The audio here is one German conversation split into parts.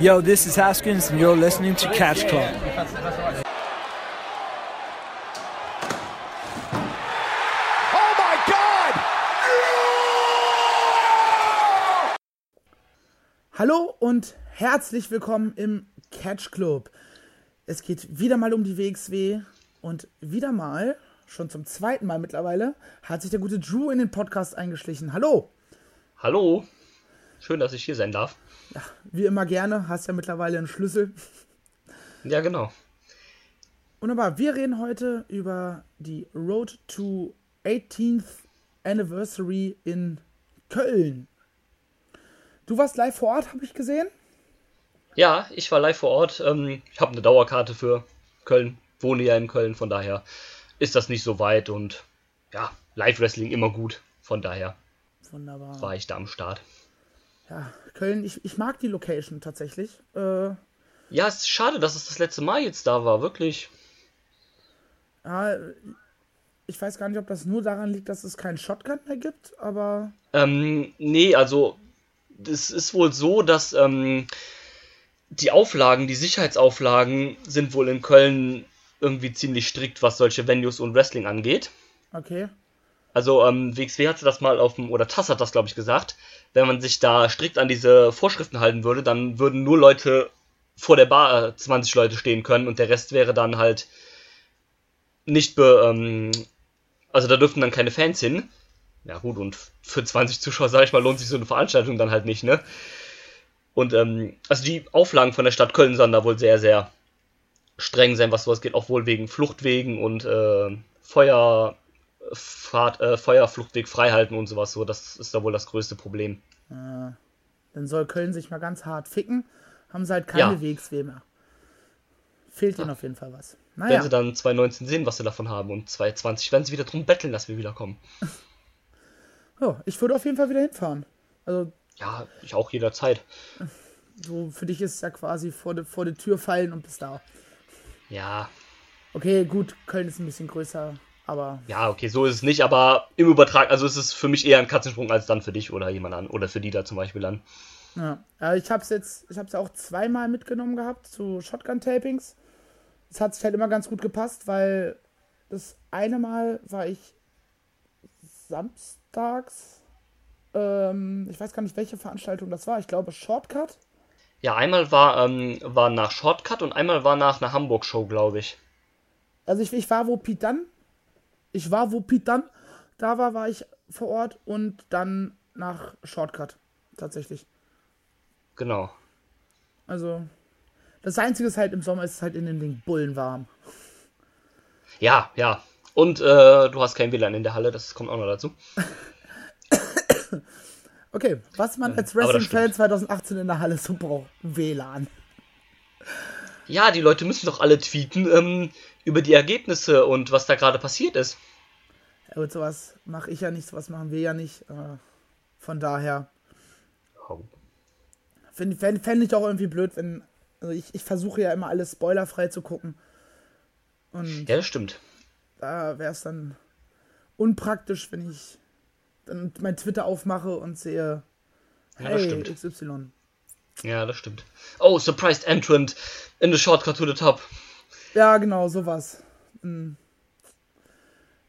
Yo, this is Haskins, and you're listening to Catch Club. Oh my God! Hallo und herzlich willkommen im Catch Club. Es geht wieder mal um die WXW und wieder mal, schon zum zweiten Mal mittlerweile, hat sich der gute Drew in den Podcast eingeschlichen. Hallo! Hallo, schön, dass ich hier sein darf. Wie immer gerne, hast ja mittlerweile einen Schlüssel. Ja, genau. Wunderbar, wir reden heute über die Road to 18th Anniversary in Köln. Du warst live vor Ort, habe ich gesehen. Ja, ich war live vor Ort. Ähm, ich habe eine Dauerkarte für Köln, wohne ja in Köln, von daher ist das nicht so weit und ja, Live-Wrestling immer gut. Von daher Wunderbar. war ich da am Start. Ja, Köln, ich, ich mag die Location tatsächlich. Äh, Ja, es ist schade, dass es das letzte Mal jetzt da war, wirklich. ja, ich weiß gar nicht, ob das nur daran liegt, dass es keinen Shotgun mehr gibt, aber Ähm, nee, also es ist wohl so, dass ähm, die Auflagen, die Sicherheitsauflagen sind wohl in Köln irgendwie ziemlich strikt, was solche Venues und Wrestling angeht. okay. Also ähm, WXW hatte das mal auf dem, oder TAS hat das glaube ich gesagt, wenn man sich da strikt an diese Vorschriften halten würde, dann würden nur Leute vor der Bar äh, 20 Leute stehen können und der Rest wäre dann halt nicht be, ähm, also da dürften dann keine Fans hin. Ja gut, und für 20 Zuschauer, sag ich mal, lohnt sich so eine Veranstaltung dann halt nicht, ne? Und ähm, also die Auflagen von der Stadt Köln sollen da wohl sehr, sehr streng sein, was sowas geht, auch wohl wegen Fluchtwegen und äh, Feuer, Fahrt, äh, Feuerfluchtweg freihalten und sowas. So, das ist da wohl das größte Problem. Dann soll Köln sich mal ganz hart ficken. Haben sie halt keine Ja. WXW mehr. Fehlt ihnen auf jeden Fall was. Naja, sie dann 2019 sehen, was sie davon haben. Und 2020 werden sie wieder drum betteln, dass wir wiederkommen. oh, ich würde auf jeden Fall wieder hinfahren. Also, Ja, ich auch jederzeit. so für dich ist es ja quasi vor die, vor die Tür fallen und bis da. Ja, Okay, gut, Köln ist ein bisschen größer, aber ja, okay, so ist es nicht, aber im Übertrag, also es ist für mich eher ein Katzensprung als dann für dich oder jemand an. Oder für die da zum Beispiel dann. Ja, ja ich habe es jetzt, ich habe es auch zweimal mitgenommen gehabt zu Shotgun-Tapings. Es hat sich halt immer ganz gut gepasst, weil das eine Mal war ich samstags, ähm, ich weiß gar nicht, welche Veranstaltung das war. Ich glaube Shortcut. Ja, einmal war, ähm, war nach Shortcut und einmal war nach einer Hamburg-Show, glaube ich. Also ich, ich war, wo Pete dann, ich war, wo Pete dann da war, war ich vor Ort und dann nach Shortcut tatsächlich. Genau. Also das Einzige ist halt im Sommer ist es halt in den Ding bullen warm. Ja, ja. Und äh, du hast kein WLAN in der Halle, das kommt auch noch dazu. Okay, was man als Wrestling-Fan stimmt. 2018 in der Halle so braucht, WLAN. Ja, die Leute müssen doch alle tweeten ähm, über die Ergebnisse und was da gerade passiert ist. Ja, gut, sowas mache ich ja nicht, sowas machen wir ja nicht. Äh, von daher Oh. finde fänd, fänd ich auch irgendwie blöd, wenn. Also ich, ich versuche ja immer alles spoilerfrei zu gucken. Und Ja, das stimmt. da wäre es dann unpraktisch, wenn ich dann mein Twitter aufmache und sehe, Ja, das hey, stimmt. XY. Ja, das stimmt. Oh, surprised entrant in the shortcut to the top. Ja, genau, sowas. Mm.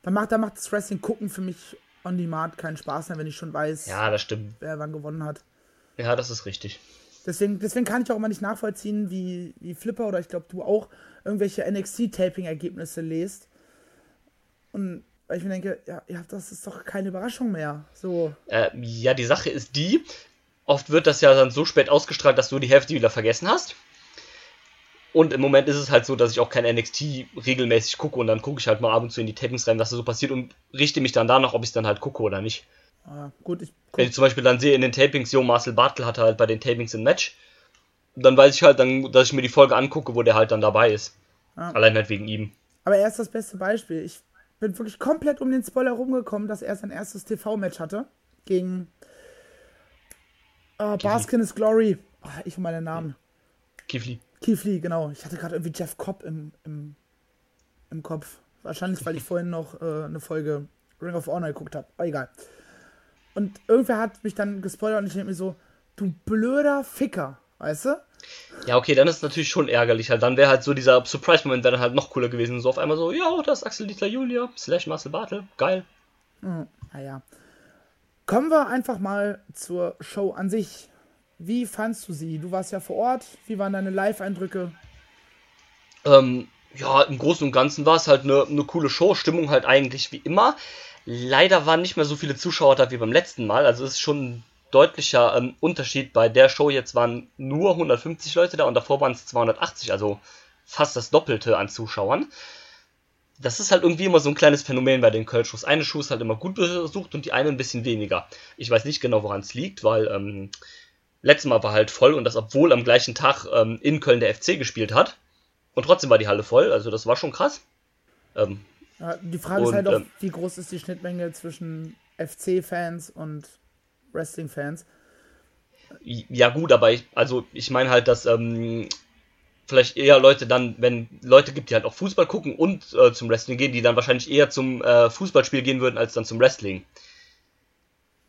Da macht, da macht das Wrestling gucken für mich on demand keinen Spaß mehr, wenn ich schon weiß, Ja, das stimmt. wer wann gewonnen hat. Ja, das ist richtig. Deswegen, deswegen kann ich auch immer nicht nachvollziehen, wie, wie Flipper oder ich glaube du auch irgendwelche NXT-Taping-Ergebnisse lest. Und weil ich mir denke, ja, ja, das ist doch keine Überraschung mehr. So, Äh, ja, die Sache ist die, oft wird das ja dann so spät ausgestrahlt, dass du die Hälfte wieder vergessen hast. Und im Moment ist es halt so, dass ich auch kein NXT regelmäßig gucke und dann gucke ich halt mal ab und zu in die Tapings rein, was da so passiert und richte mich dann danach, ob ich es dann halt gucke oder nicht. äh, gut, ich Wenn ich zum Beispiel dann sehe in den Tapings, jo, Marcel Bartel hatte halt bei den Tapings ein Match, dann weiß ich halt dann, dass ich mir die Folge angucke, wo der halt dann dabei ist. Ja. Allein halt wegen ihm. Aber er ist das beste Beispiel. Ich bin wirklich komplett um den Spoiler rumgekommen, dass er sein erstes TV-Match hatte. Gegen äh, Baskin is Glory. Ah, ich und meine Namen. Kifli. Keith Lee, genau. Ich hatte gerade irgendwie Jeff Cobb im, im, im Kopf. Wahrscheinlich, weil ich vorhin noch äh, eine Folge Ring of Honor geguckt habe. Aber egal. Und irgendwer hat mich dann gespoilert und ich denke mir so, du blöder Ficker. Weißt du? Ja, okay, dann ist es natürlich schon ärgerlich. Halt. Dann wäre halt so dieser Surprise-Moment dann halt noch cooler gewesen. So auf einmal so, ja, das ist Axel Dieter Julia, slash Marcel Bartel. Geil. Hm, naja. Kommen wir einfach mal zur Show an sich. Wie fandst du sie? Du warst ja vor Ort. Wie waren deine Live-Eindrücke? Ähm, ja, im Großen und Ganzen war es halt eine, eine coole Show. Stimmung halt eigentlich wie immer. Leider waren nicht mehr so viele Zuschauer da wie beim letzten Mal. Also es ist schon ein deutlicher ähm, Unterschied. Bei der Show jetzt waren nur 150 Leute da und davor waren es 280, also fast das Doppelte an Zuschauern. Das ist halt irgendwie immer so ein kleines Phänomen bei den Köln-Shows. Eine Show ist halt immer gut besucht und die eine ein bisschen weniger. Ich weiß nicht genau, woran es liegt, weil ähm, letztes Mal war halt voll und das, obwohl am gleichen Tag ähm, in Köln der FC gespielt hat. Und trotzdem war die Halle voll, also das war schon krass. Ähm, ja, die Frage und, ist halt auch, ähm, wie groß ist die Schnittmenge zwischen FC-Fans und Wrestling-Fans? Ja, gut, aber ich, also ich meine halt, dass ähm, vielleicht eher Leute dann, wenn Leute gibt, die halt auch Fußball gucken und äh, zum Wrestling gehen, die dann wahrscheinlich eher zum äh, Fußballspiel gehen würden als dann zum Wrestling.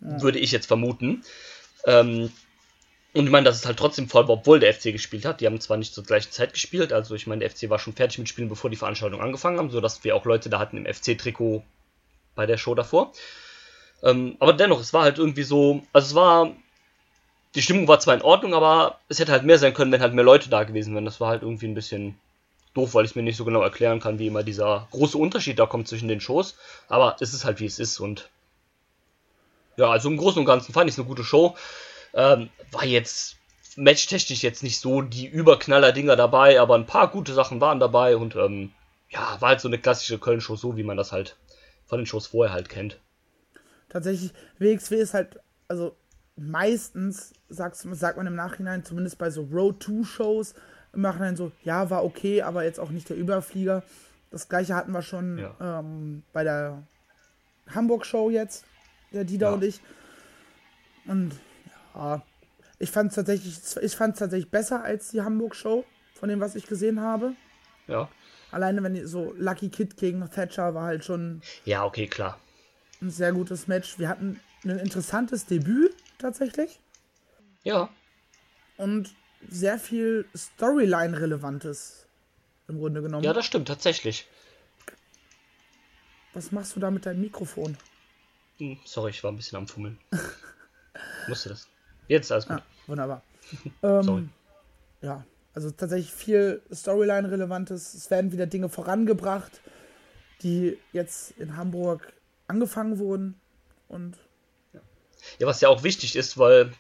Ja. Würde ich jetzt vermuten. Ähm, und ich meine, dass es halt trotzdem voll obwohl der FC gespielt hat. Die haben zwar nicht zur gleichen Zeit gespielt, also ich meine, der FC war schon fertig mit Spielen, bevor die Veranstaltung angefangen haben, sodass wir auch Leute da hatten im FC-Trikot bei der Show davor. Ähm, aber dennoch, es war halt irgendwie so, also es war, die Stimmung war zwar in Ordnung, aber es hätte halt mehr sein können, wenn halt mehr Leute da gewesen wären. Das war halt irgendwie ein bisschen doof, weil ich mir nicht so genau erklären kann, wie immer dieser große Unterschied da kommt zwischen den Shows. Aber es ist halt wie es ist und ja, also im Großen und Ganzen fand ich es eine gute Show. Ähm, war jetzt matchtechnisch jetzt nicht so die Überknaller-Dinger dabei, aber ein paar gute Sachen waren dabei und ähm, ja, war halt so eine klassische Köln-Show, so wie man das halt von den Shows vorher halt kennt. Tatsächlich, WXW ist halt, also meistens sagt, sagt man im Nachhinein, zumindest bei so Road 2 Shows, im Nachhinein so, ja, war okay, aber jetzt auch nicht der Überflieger. Das gleiche hatten wir schon ja. ähm, bei der Hamburg-Show jetzt, der Dida ja. und ich. Und ja, ich fand es tatsächlich, ich fand tatsächlich besser als die Hamburg-Show, von dem, was ich gesehen habe. Ja. Alleine wenn so Lucky Kid gegen Thatcher war halt schon. Ja, okay, klar. Ein sehr gutes Match. Wir hatten ein interessantes Debüt tatsächlich. Ja. Und sehr viel Storyline-Relevantes im Grunde genommen. Ja, das stimmt, tatsächlich. Was machst du da mit deinem Mikrofon? Hm, sorry, ich war ein bisschen am Fummeln. Musste das. Jetzt alles gut. Ah, wunderbar. ähm, ja, also tatsächlich viel Storyline-Relevantes. Es werden wieder Dinge vorangebracht, die jetzt in Hamburg angefangen wurden. Und ja, was ja auch wichtig ist, weil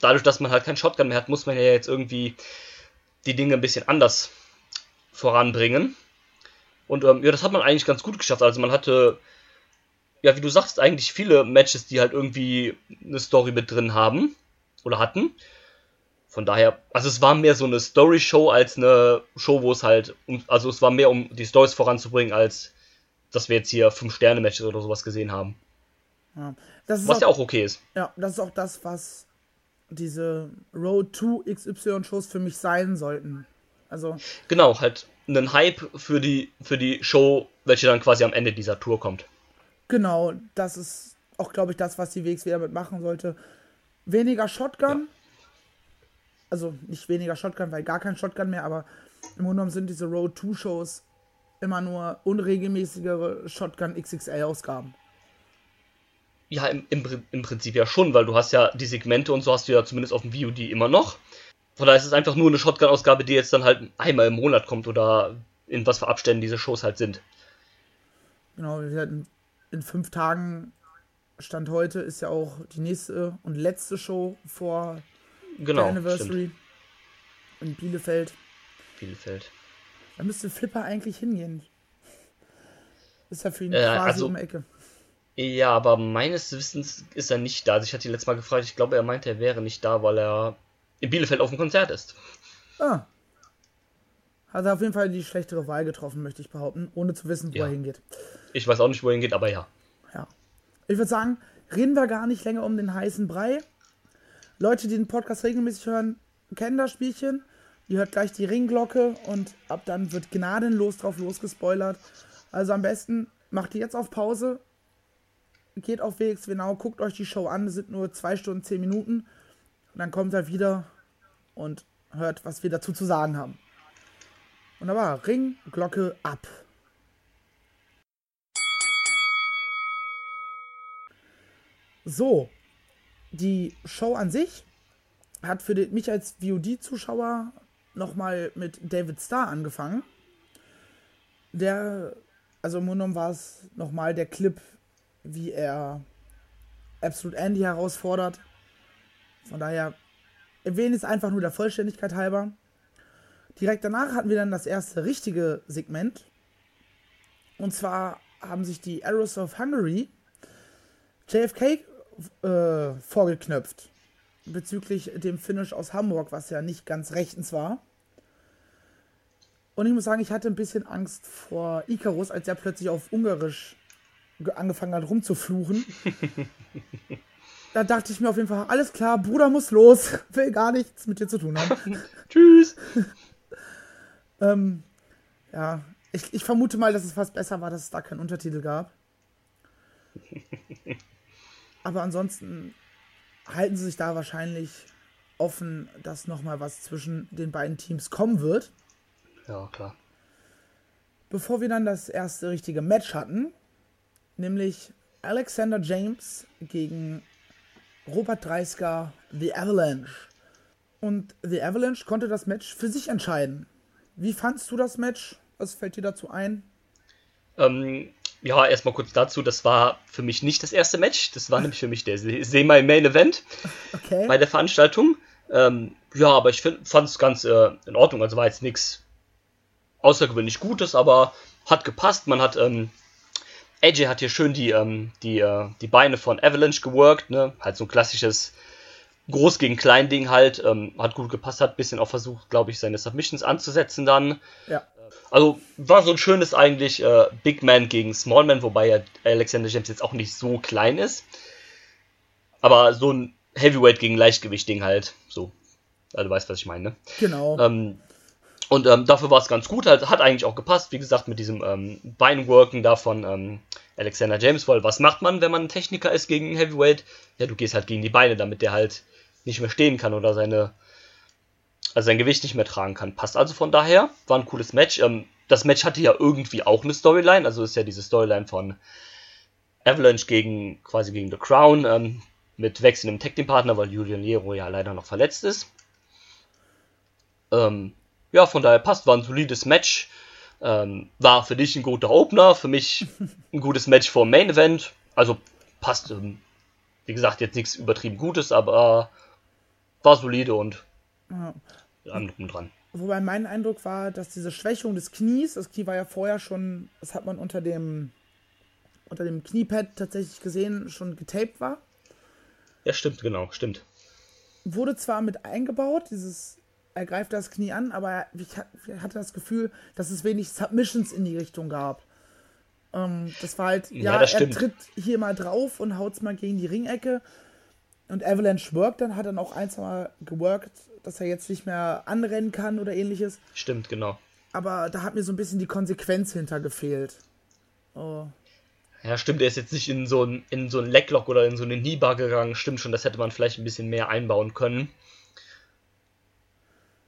dadurch, dass man halt keinen Shotgun mehr hat, muss man ja jetzt irgendwie die Dinge ein bisschen anders voranbringen. Und ähm, ja, das hat man eigentlich ganz gut geschafft. Also man hatte, ja, wie du sagst, eigentlich viele Matches, die halt irgendwie eine Story mit drin haben oder hatten. Von daher, also es war mehr so eine Story-Show als eine Show, wo es halt, um, also es war mehr um die Stories voranzubringen, als dass wir jetzt hier 5-Sterne-Matches oder sowas gesehen haben. Ja. was auch, ja auch okay ist. Ja, das ist auch das, was diese Road to XY-Shows für mich sein sollten. Also. Genau, halt einen Hype für die, für die Show, welche dann quasi am Ende dieser Tour kommt. Genau, das ist auch, glaube ich, das, was die WXW damit machen sollte. Weniger Shotgun. Ja. Also nicht weniger Shotgun, weil gar kein Shotgun mehr, aber im Grunde genommen sind diese Road 2 Shows immer nur unregelmäßigere Shotgun XXL-Ausgaben. Ja, im, im, im Prinzip ja schon, weil du hast ja die Segmente und so hast du ja zumindest auf dem VOD immer noch. Von daher ist es einfach nur eine Shotgun-Ausgabe, die jetzt dann halt einmal im Monat kommt oder in was für Abständen diese Shows halt sind. Genau, in fünf Tagen Stand heute ist ja auch die nächste und letzte Show vor genau, der Anniversary stimmt. in Bielefeld. Bielefeld. Da müsste Flipper eigentlich hingehen. Ist ja für ihn äh, quasi also, um Ecke. Ja, aber meines Wissens ist er nicht da. Also ich hatte ihn letztes Mal gefragt, ich glaube, er meinte, er wäre nicht da, weil er in Bielefeld auf dem Konzert ist. Ah. Hat er auf jeden Fall die schlechtere Wahl getroffen, möchte ich behaupten, ohne zu wissen, wo ja. er hingeht. Ich weiß auch nicht, wo er hingeht, aber ja. Ich würde sagen, reden wir gar nicht länger um den heißen Brei. Leute, die den Podcast regelmäßig hören, kennen das Spielchen. Ihr hört gleich die Ringglocke und ab dann wird gnadenlos drauf losgespoilert. Also am besten macht ihr jetzt auf Pause, geht auf WXW Now, guckt euch die Show an, es sind nur 2 Stunden 10 Minuten. Und dann kommt er wieder und hört, was wir dazu zu sagen haben. Wunderbar, Ring, Glocke ab. So, die Show an sich hat für mich als VOD-Zuschauer nochmal mit David Starr angefangen. Der, also im Grunde war es nochmal der Clip, wie er Absolute Andy herausfordert. Von daher erwähne es einfach nur der Vollständigkeit halber. Direkt danach hatten wir dann das erste richtige Segment. Und zwar haben sich die Arrows of Hungary JFK äh, vorgeknöpft bezüglich dem Finish aus Hamburg, was ja nicht ganz rechtens war. Und ich muss sagen, ich hatte ein bisschen Angst vor Icarus, als er plötzlich auf Ungarisch angefangen hat rumzufluchen. da dachte ich mir auf jeden Fall, alles klar, Bruder muss los, will gar nichts mit dir zu tun haben. Tschüss. ähm, ja, ich, ich vermute mal, dass es fast besser war, dass es da keinen Untertitel gab. Aber ansonsten halten sie sich da wahrscheinlich offen, dass nochmal was zwischen den beiden Teams kommen wird. Ja, klar. Bevor wir dann das erste richtige Match hatten, nämlich Alexander James gegen Robert Dreisker, The Avalanche. Und The Avalanche konnte das Match für sich entscheiden. Wie fandst du das Match? Was fällt dir dazu ein? Ähm, ja, erstmal kurz dazu, das war für mich nicht das erste Match, das war nämlich für mich der Semi-Main-Event okay. bei der Veranstaltung. Ähm, ja, aber ich fand es ganz äh, in Ordnung, also war jetzt nichts außergewöhnlich Gutes, aber hat gepasst. Man hat, ähm, AJ hat hier schön die, ähm, die, äh, die Beine von Avalanche geworkt, ne? Halt so ein klassisches Groß gegen Klein Ding halt, ähm, hat gut gepasst, hat ein bisschen auch versucht, glaube ich, seine Submissions anzusetzen dann. Ja. Also war so ein schönes eigentlich äh, Big Man gegen Small Man, wobei ja Alexander James jetzt auch nicht so klein ist. Aber so ein Heavyweight gegen Leichtgewicht-Ding halt. So. Also du weißt, was ich meine, ne? Genau. Ähm, und ähm, dafür war es ganz gut, halt, hat eigentlich auch gepasst, wie gesagt, mit diesem ähm, Beinworken da von ähm, Alexander James, weil was macht man, wenn man ein Techniker ist gegen Heavyweight? Ja, du gehst halt gegen die Beine, damit der halt nicht mehr stehen kann oder seine also sein Gewicht nicht mehr tragen kann. Passt also von daher, war ein cooles Match. Ähm, das Match hatte ja irgendwie auch eine Storyline, also ist ja diese Storyline von Avalanche gegen quasi gegen The Crown ähm, mit wechselndem Tag Team Partner, weil Julian Nero ja leider noch verletzt ist. Ähm, ja, von daher passt, war ein solides Match. Ähm, war für dich ein guter Opener, für mich ein gutes Match vor Main Event. Also passt, ähm, wie gesagt, jetzt nichts übertrieben Gutes, aber war solide und allem drum dran. Wobei mein Eindruck war, dass diese Schwächung des Knies, das Knie war ja vorher schon, das hat man unter dem unter dem Kniepad tatsächlich gesehen, schon getaped war. Ja, stimmt, genau, stimmt. Wurde zwar mit eingebaut, dieses, er greift das Knie an, aber ich hatte das Gefühl, dass es wenig Submissions in die Richtung gab. Ähm, das war halt, ja, ja er tritt hier mal drauf und haut mal gegen die Ringecke. Und Avalanche worked dann, hat dann auch ein, zwei Mal geworkt, dass er jetzt nicht mehr anrennen kann oder ähnliches. Stimmt, genau. Aber da hat mir so ein bisschen die Konsequenz hinter gefehlt. Oh. Ja, stimmt, er ist jetzt nicht in so ein, in so ein Lecklock oder in so eine Kniebar gegangen. Stimmt schon, das hätte man vielleicht ein bisschen mehr einbauen können.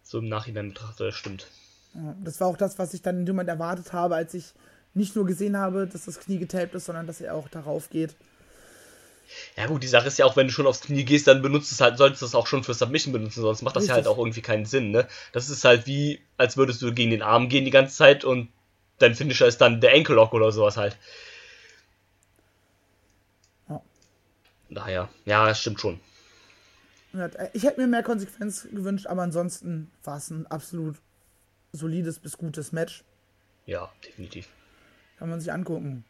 So im Nachhinein betrachtet, das stimmt. Ja, das war auch das, was ich dann in dem Moment erwartet habe, als ich nicht nur gesehen habe, dass das Knie getaped ist, sondern dass er auch darauf geht. Ja gut, die Sache ist ja auch, wenn du schon aufs Knie gehst, dann benutzt es halt, solltest du es auch schon für Submission benutzen, sonst macht das Richtig. ja halt auch irgendwie keinen Sinn, ne? Das ist halt wie, als würdest du gegen den Arm gehen die ganze Zeit und dein Finisher ist dann der Ankle Lock oder sowas halt. Ja. Daher, ja, das stimmt schon. Ich hätte mir mehr Konsequenz gewünscht, aber ansonsten war es ein absolut solides bis gutes Match. Ja, definitiv. Kann man sich angucken.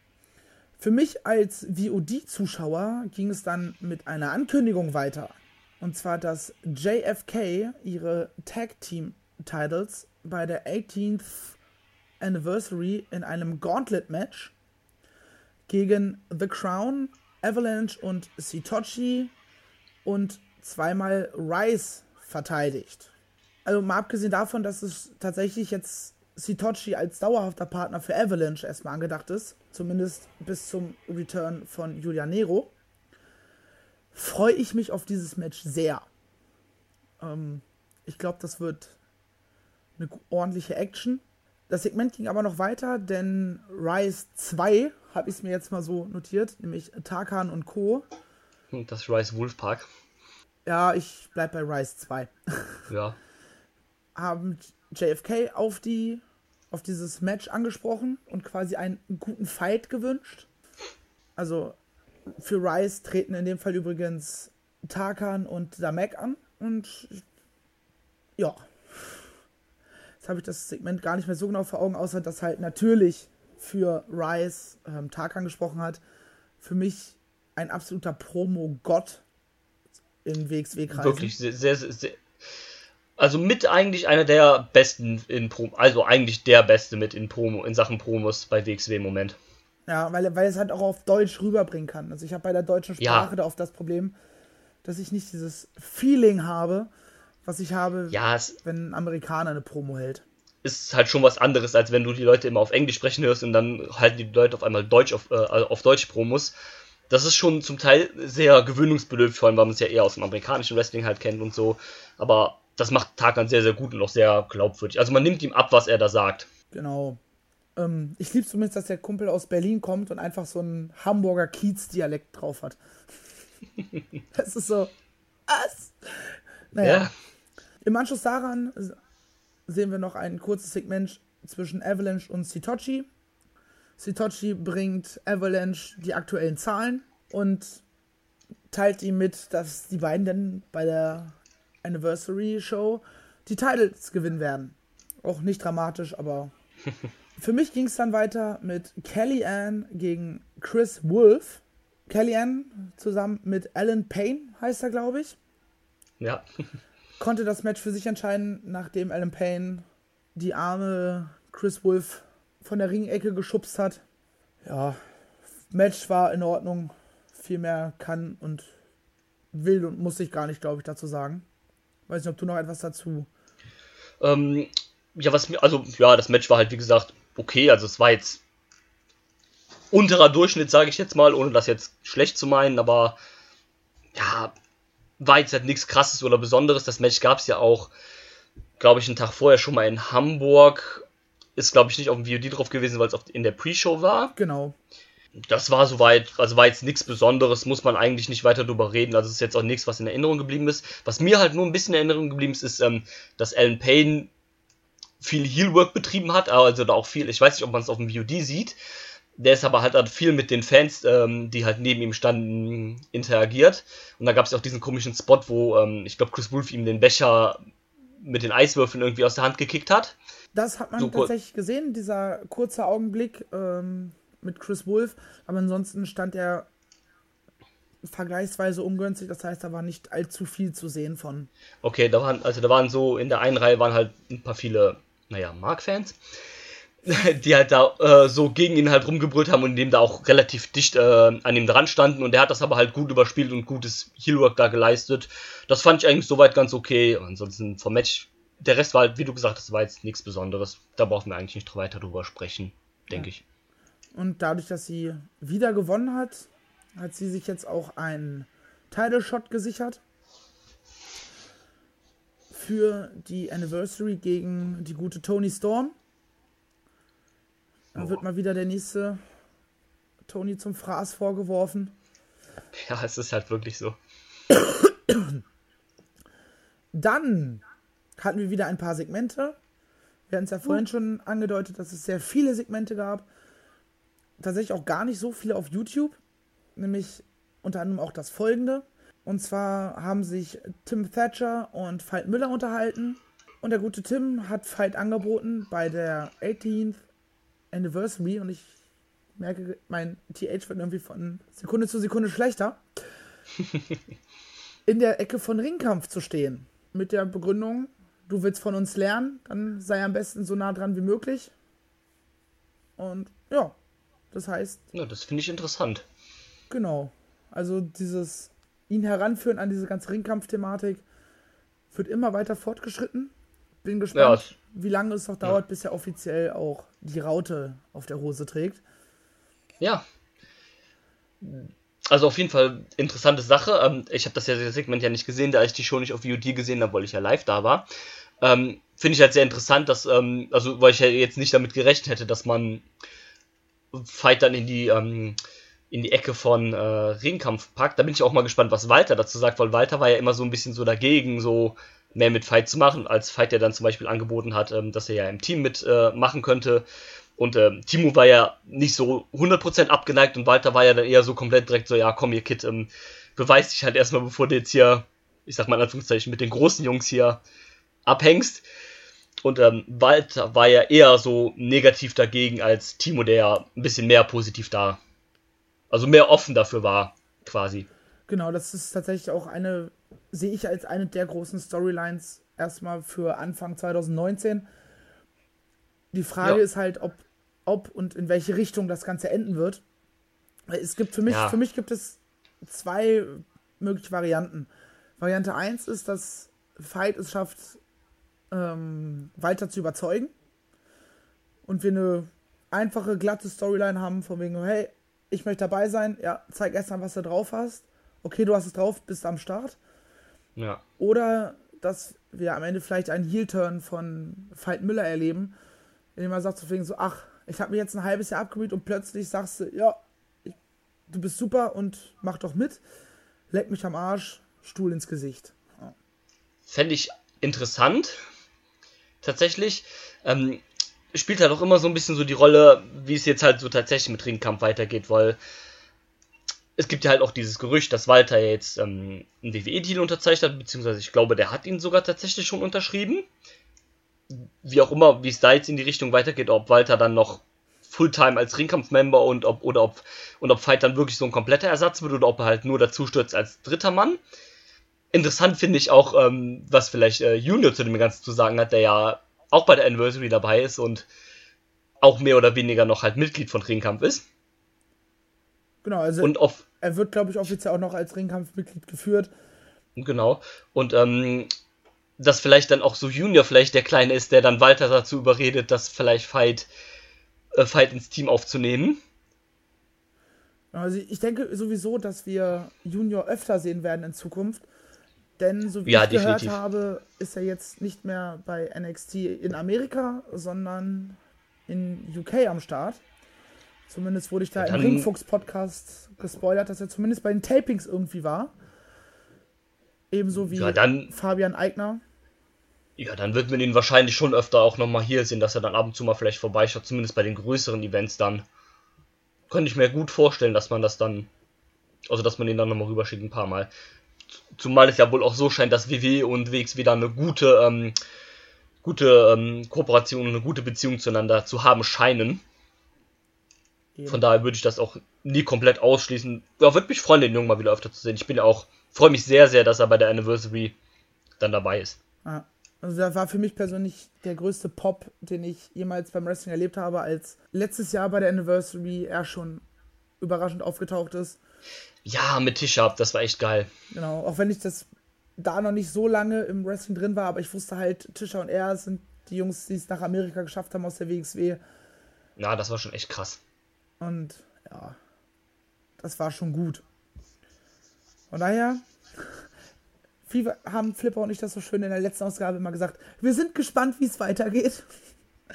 Für mich als VOD-Zuschauer ging es dann mit einer Ankündigung weiter. Und zwar, dass JFK ihre Tag Team Titles bei der 18th Anniversary in einem Gauntlet Match gegen The Crown, Avalanche und Sitochi und zweimal Rice verteidigt. Also mal abgesehen davon, dass es tatsächlich jetzt Sitochi als dauerhafter Partner für Avalanche erstmal angedacht ist, zumindest bis zum Return von Julia Nero, freue ich mich auf dieses Match sehr. Ähm, Ich glaube, das wird eine ordentliche Action. Das Segment ging aber noch weiter, denn Rise 2 habe ich es mir jetzt mal so notiert, nämlich Tarkan und Co. Das Rise Wolf Park. Ja, ich bleib bei Rise 2. Ja. haben JFK auf die auf dieses Match angesprochen und quasi einen guten Fight gewünscht. Also für Rise treten in dem Fall übrigens Tarkan und Damek an und ja. Jetzt habe ich das Segment gar nicht mehr so genau vor Augen, außer dass halt natürlich für Rise ähm, Tarkan gesprochen hat. Für mich ein absoluter Promo-Gott in WXW-Kreisen. Wirklich sehr, sehr, sehr, also mit eigentlich einer der besten in Promo, also eigentlich der beste mit in Promo, in Sachen Promos bei WXW im Moment. Ja, weil, weil es halt auch auf Deutsch rüberbringen kann. Also ich habe bei der deutschen Sprache ja. da oft das Problem, dass ich nicht dieses Feeling habe, was ich habe, ja, wenn ein Amerikaner eine Promo hält. Ist halt schon was anderes, als wenn du die Leute immer auf Englisch sprechen hörst und dann halten die Leute auf einmal Deutsch auf, äh, auf Deutsch Promos. Das ist schon zum Teil sehr gewöhnungsbedürftig, vor allem, weil man es ja eher aus dem amerikanischen Wrestling halt kennt und so. Aber das macht Tarkan sehr, sehr gut und auch sehr glaubwürdig. Also man nimmt ihm ab, was er da sagt. Genau. Ähm, ich liebe zumindest, dass der Kumpel aus Berlin kommt und einfach so einen Hamburger Kiez-Dialekt drauf hat. das ist so. Was? Naja. Ja. Im Anschluss daran sehen wir noch ein kurzes Segment zwischen Avalanche und Sitochi. Sitochi bringt Avalanche die aktuellen Zahlen und teilt ihm mit, dass die beiden dann bei der Anniversary Show die Titles gewinnen werden. Auch nicht dramatisch, aber für mich ging es dann weiter mit Kellyanne gegen Chris Wolf. Kellyanne zusammen mit Alan Payne heißt er, glaube ich. Ja. konnte das Match für sich entscheiden, nachdem Alan Payne die arme Chris Wolf von der Ringecke geschubst hat. Ja, Match war in Ordnung. Viel mehr kann und will und muss ich gar nicht, glaube ich, dazu sagen. Weiß nicht, ob du noch etwas dazu. Ähm, ja, was mir, also, ja, das Match war halt, wie gesagt, okay. Also, es war jetzt unterer Durchschnitt, sage ich jetzt mal, ohne das jetzt schlecht zu meinen, aber ja, war jetzt halt nichts krasses oder Besonderes. Das Match gab es ja auch, glaube ich, einen Tag vorher schon mal in Hamburg. Ist, glaube ich, nicht auf dem VOD drauf gewesen, weil es in der Pre-Show war. Genau das war soweit, also war jetzt nichts Besonderes, muss man eigentlich nicht weiter drüber reden. Also es ist jetzt auch nichts, was in Erinnerung geblieben ist. Was mir halt nur ein bisschen in Erinnerung geblieben ist, ist, ähm, dass Alan Payne viel Heelwork betrieben hat, also da auch viel, ich weiß nicht, ob man es auf dem VOD sieht. Der ist aber halt, halt viel mit den Fans, ähm, die halt neben ihm standen, interagiert. Und da gab es auch diesen komischen Spot, wo ähm, ich glaube, Chris Wolf ihm den Becher mit den Eiswürfeln irgendwie aus der Hand gekickt hat. Das hat man so tatsächlich gesehen, dieser kurze Augenblick. Ähm mit Chris Wolf, aber ansonsten stand er vergleichsweise ungünstig, das heißt, da war nicht allzu viel zu sehen von. Okay, da waren, also da waren so, in der einen Reihe waren halt ein paar viele, naja, Mark-Fans, die halt da äh, so gegen ihn halt rumgebrüllt haben und dem da auch relativ dicht äh, an ihm dran standen und der hat das aber halt gut überspielt und gutes Heelwork da geleistet. Das fand ich eigentlich soweit ganz okay. Ansonsten vom Match, der Rest war halt, wie du gesagt hast, war jetzt nichts Besonderes. Da brauchen wir eigentlich nicht weiter drüber sprechen, denke ja. ich. Und dadurch, dass sie wieder gewonnen hat, hat sie sich jetzt auch einen Title Shot gesichert. Für die Anniversary gegen die gute Tony Storm. Da oh. wird mal wieder der nächste Tony zum Fraß vorgeworfen. Ja, es ist halt wirklich so. Dann hatten wir wieder ein paar Segmente. Wir hatten es ja vorhin schon angedeutet, dass es sehr viele Segmente gab tatsächlich auch gar nicht so viele auf YouTube, nämlich unter anderem auch das folgende. Und zwar haben sich Tim Thatcher und Veit Müller unterhalten. Und der gute Tim hat Veit angeboten bei der 18th Anniversary. Und ich merke, mein TH wird irgendwie von Sekunde zu Sekunde schlechter. in der Ecke von Ringkampf zu stehen. Mit der Begründung, du willst von uns lernen, dann sei am besten so nah dran wie möglich. Und ja, das heißt. Ja, das finde ich interessant. Genau. Also dieses ihn heranführen an diese ganze Ringkampf-Thematik wird immer weiter fortgeschritten. Bin gespannt, ja, wie lange es noch dauert, ja. bis er offiziell auch die Raute auf der Hose trägt. Ja. also auf jeden Fall interessante Sache. Ähm, ich habe das ja das Segment ja nicht gesehen, da ich die Show nicht auf VOD gesehen habe, weil ich ja live da war. Ähm, Finde ich halt sehr interessant, dass, ähm, also weil ich ja jetzt nicht damit gerechnet hätte, dass man Fight dann in die, ähm, in die Ecke von äh, Ringkampf packt. Da bin ich auch mal gespannt, was Walter dazu sagt, weil Walter war ja immer so ein bisschen so dagegen, so mehr mit Fight zu machen, als Fight ja dann zum Beispiel angeboten hat, ähm, dass er ja im Team mitmachen äh, könnte. Und ähm, Timo war ja nicht so 100% abgeneigt und Walter war ja dann eher so komplett direkt so, ja komm ihr Kid, ähm, beweis dich halt erstmal, bevor du jetzt hier, ich sag mal in Anführungszeichen, mit den großen Jungs hier abhängst. Und ähm, Walter war ja eher so negativ dagegen als Timo, der ja ein bisschen mehr positiv da, also mehr offen dafür war, quasi. Genau, das ist tatsächlich auch eine, sehe ich als eine der großen Storylines erstmal für Anfang 2019. Die Frage ja. ist halt, ob, ob und in welche Richtung das Ganze enden wird. Es gibt für mich, ja. für mich gibt es zwei mögliche Varianten. Variante 1 ist, dass Fight es schafft, ähm, weiter zu überzeugen. Und wir eine einfache, glatte Storyline haben, von wegen, hey, ich möchte dabei sein, ja, zeig erst mal, was du drauf hast. Okay, du hast es drauf, bist am Start. Ja. Oder dass wir am Ende vielleicht einen Heel-Turn von Veit Müller erleben, indem er sagt, so wegen so, ach, ich habe mir jetzt ein halbes Jahr abgemüht und plötzlich sagst du, ja, ich, du bist super und mach doch mit. Leck mich am Arsch, Stuhl ins Gesicht. Ja. Fände ich interessant, tatsächlich. Ähm, spielt halt auch immer so ein bisschen so die Rolle, wie es jetzt halt so tatsächlich mit Ringkampf weitergeht, weil es gibt ja halt auch dieses Gerücht, dass Walter jetzt ähm, einen WWE-Deal unterzeichnet hat, beziehungsweise ich glaube, der hat ihn sogar tatsächlich schon unterschrieben. Wie auch immer, wie es da jetzt in die Richtung weitergeht, ob Walter dann noch Fulltime als Ringkampf-Member und ob, oder ob, und ob Fight dann wirklich so ein kompletter Ersatz wird oder ob er halt nur dazu stürzt als dritter Mann. Interessant finde ich auch, ähm, was vielleicht äh, Junior zu dem Ganzen zu sagen hat, der ja auch bei der Anniversary dabei ist und auch mehr oder weniger noch halt Mitglied von Ringkampf ist. Genau, also und auf, er wird, glaube ich, offiziell auch noch als Ringkampfmitglied geführt. Genau. Und ähm, dass vielleicht dann auch so Junior vielleicht der Kleine ist, der dann Walter dazu überredet, das vielleicht Fight, äh, Fight ins Team aufzunehmen. Also ich denke sowieso, dass wir Junior öfter sehen werden in Zukunft. Denn so wie ja, ich definitiv. gehört habe, ist er jetzt nicht mehr bei NXT in Amerika, sondern in UK am Start. Zumindest wurde ich da ja, im Ringfuchs-Podcast gespoilert, dass er zumindest bei den Tapings irgendwie war. Ebenso wie ja, dann, Fabian Eigner. Ja, dann wird man ihn wahrscheinlich schon öfter auch nochmal hier sehen, dass er dann ab und zu mal vielleicht vorbeischaut, zumindest bei den größeren Events dann. Könnte ich mir gut vorstellen, dass man das dann, also dass man ihn dann nochmal rüberschickt ein paar Mal. Zumal es ja wohl auch so scheint, dass WW und WXW da eine gute, ähm, gute ähm, Kooperation, eine gute Beziehung zueinander zu haben scheinen. Eben. Von daher würde ich das auch nie komplett ausschließen. Ja, würde mich freuen, den Jungen mal wieder öfter zu sehen. Ich bin ja auch, freue mich sehr, sehr, dass er bei der Anniversary dann dabei ist. Ja. Also das war für mich persönlich der größte Pop, den ich jemals beim Wrestling erlebt habe, als letztes Jahr bei der Anniversary er schon überraschend aufgetaucht ist. Ja, mit Tisch-Up, das war echt geil. Genau, auch wenn ich das da noch nicht so lange im Wrestling drin war, aber ich wusste halt, Tischer und er sind die Jungs, die es nach Amerika geschafft haben aus der WXW. Ja, das war schon echt krass. Und ja, das war schon gut. Von daher, viele haben Flipper und ich das so schön in der letzten Ausgabe immer gesagt, wir sind gespannt, wie es weitergeht.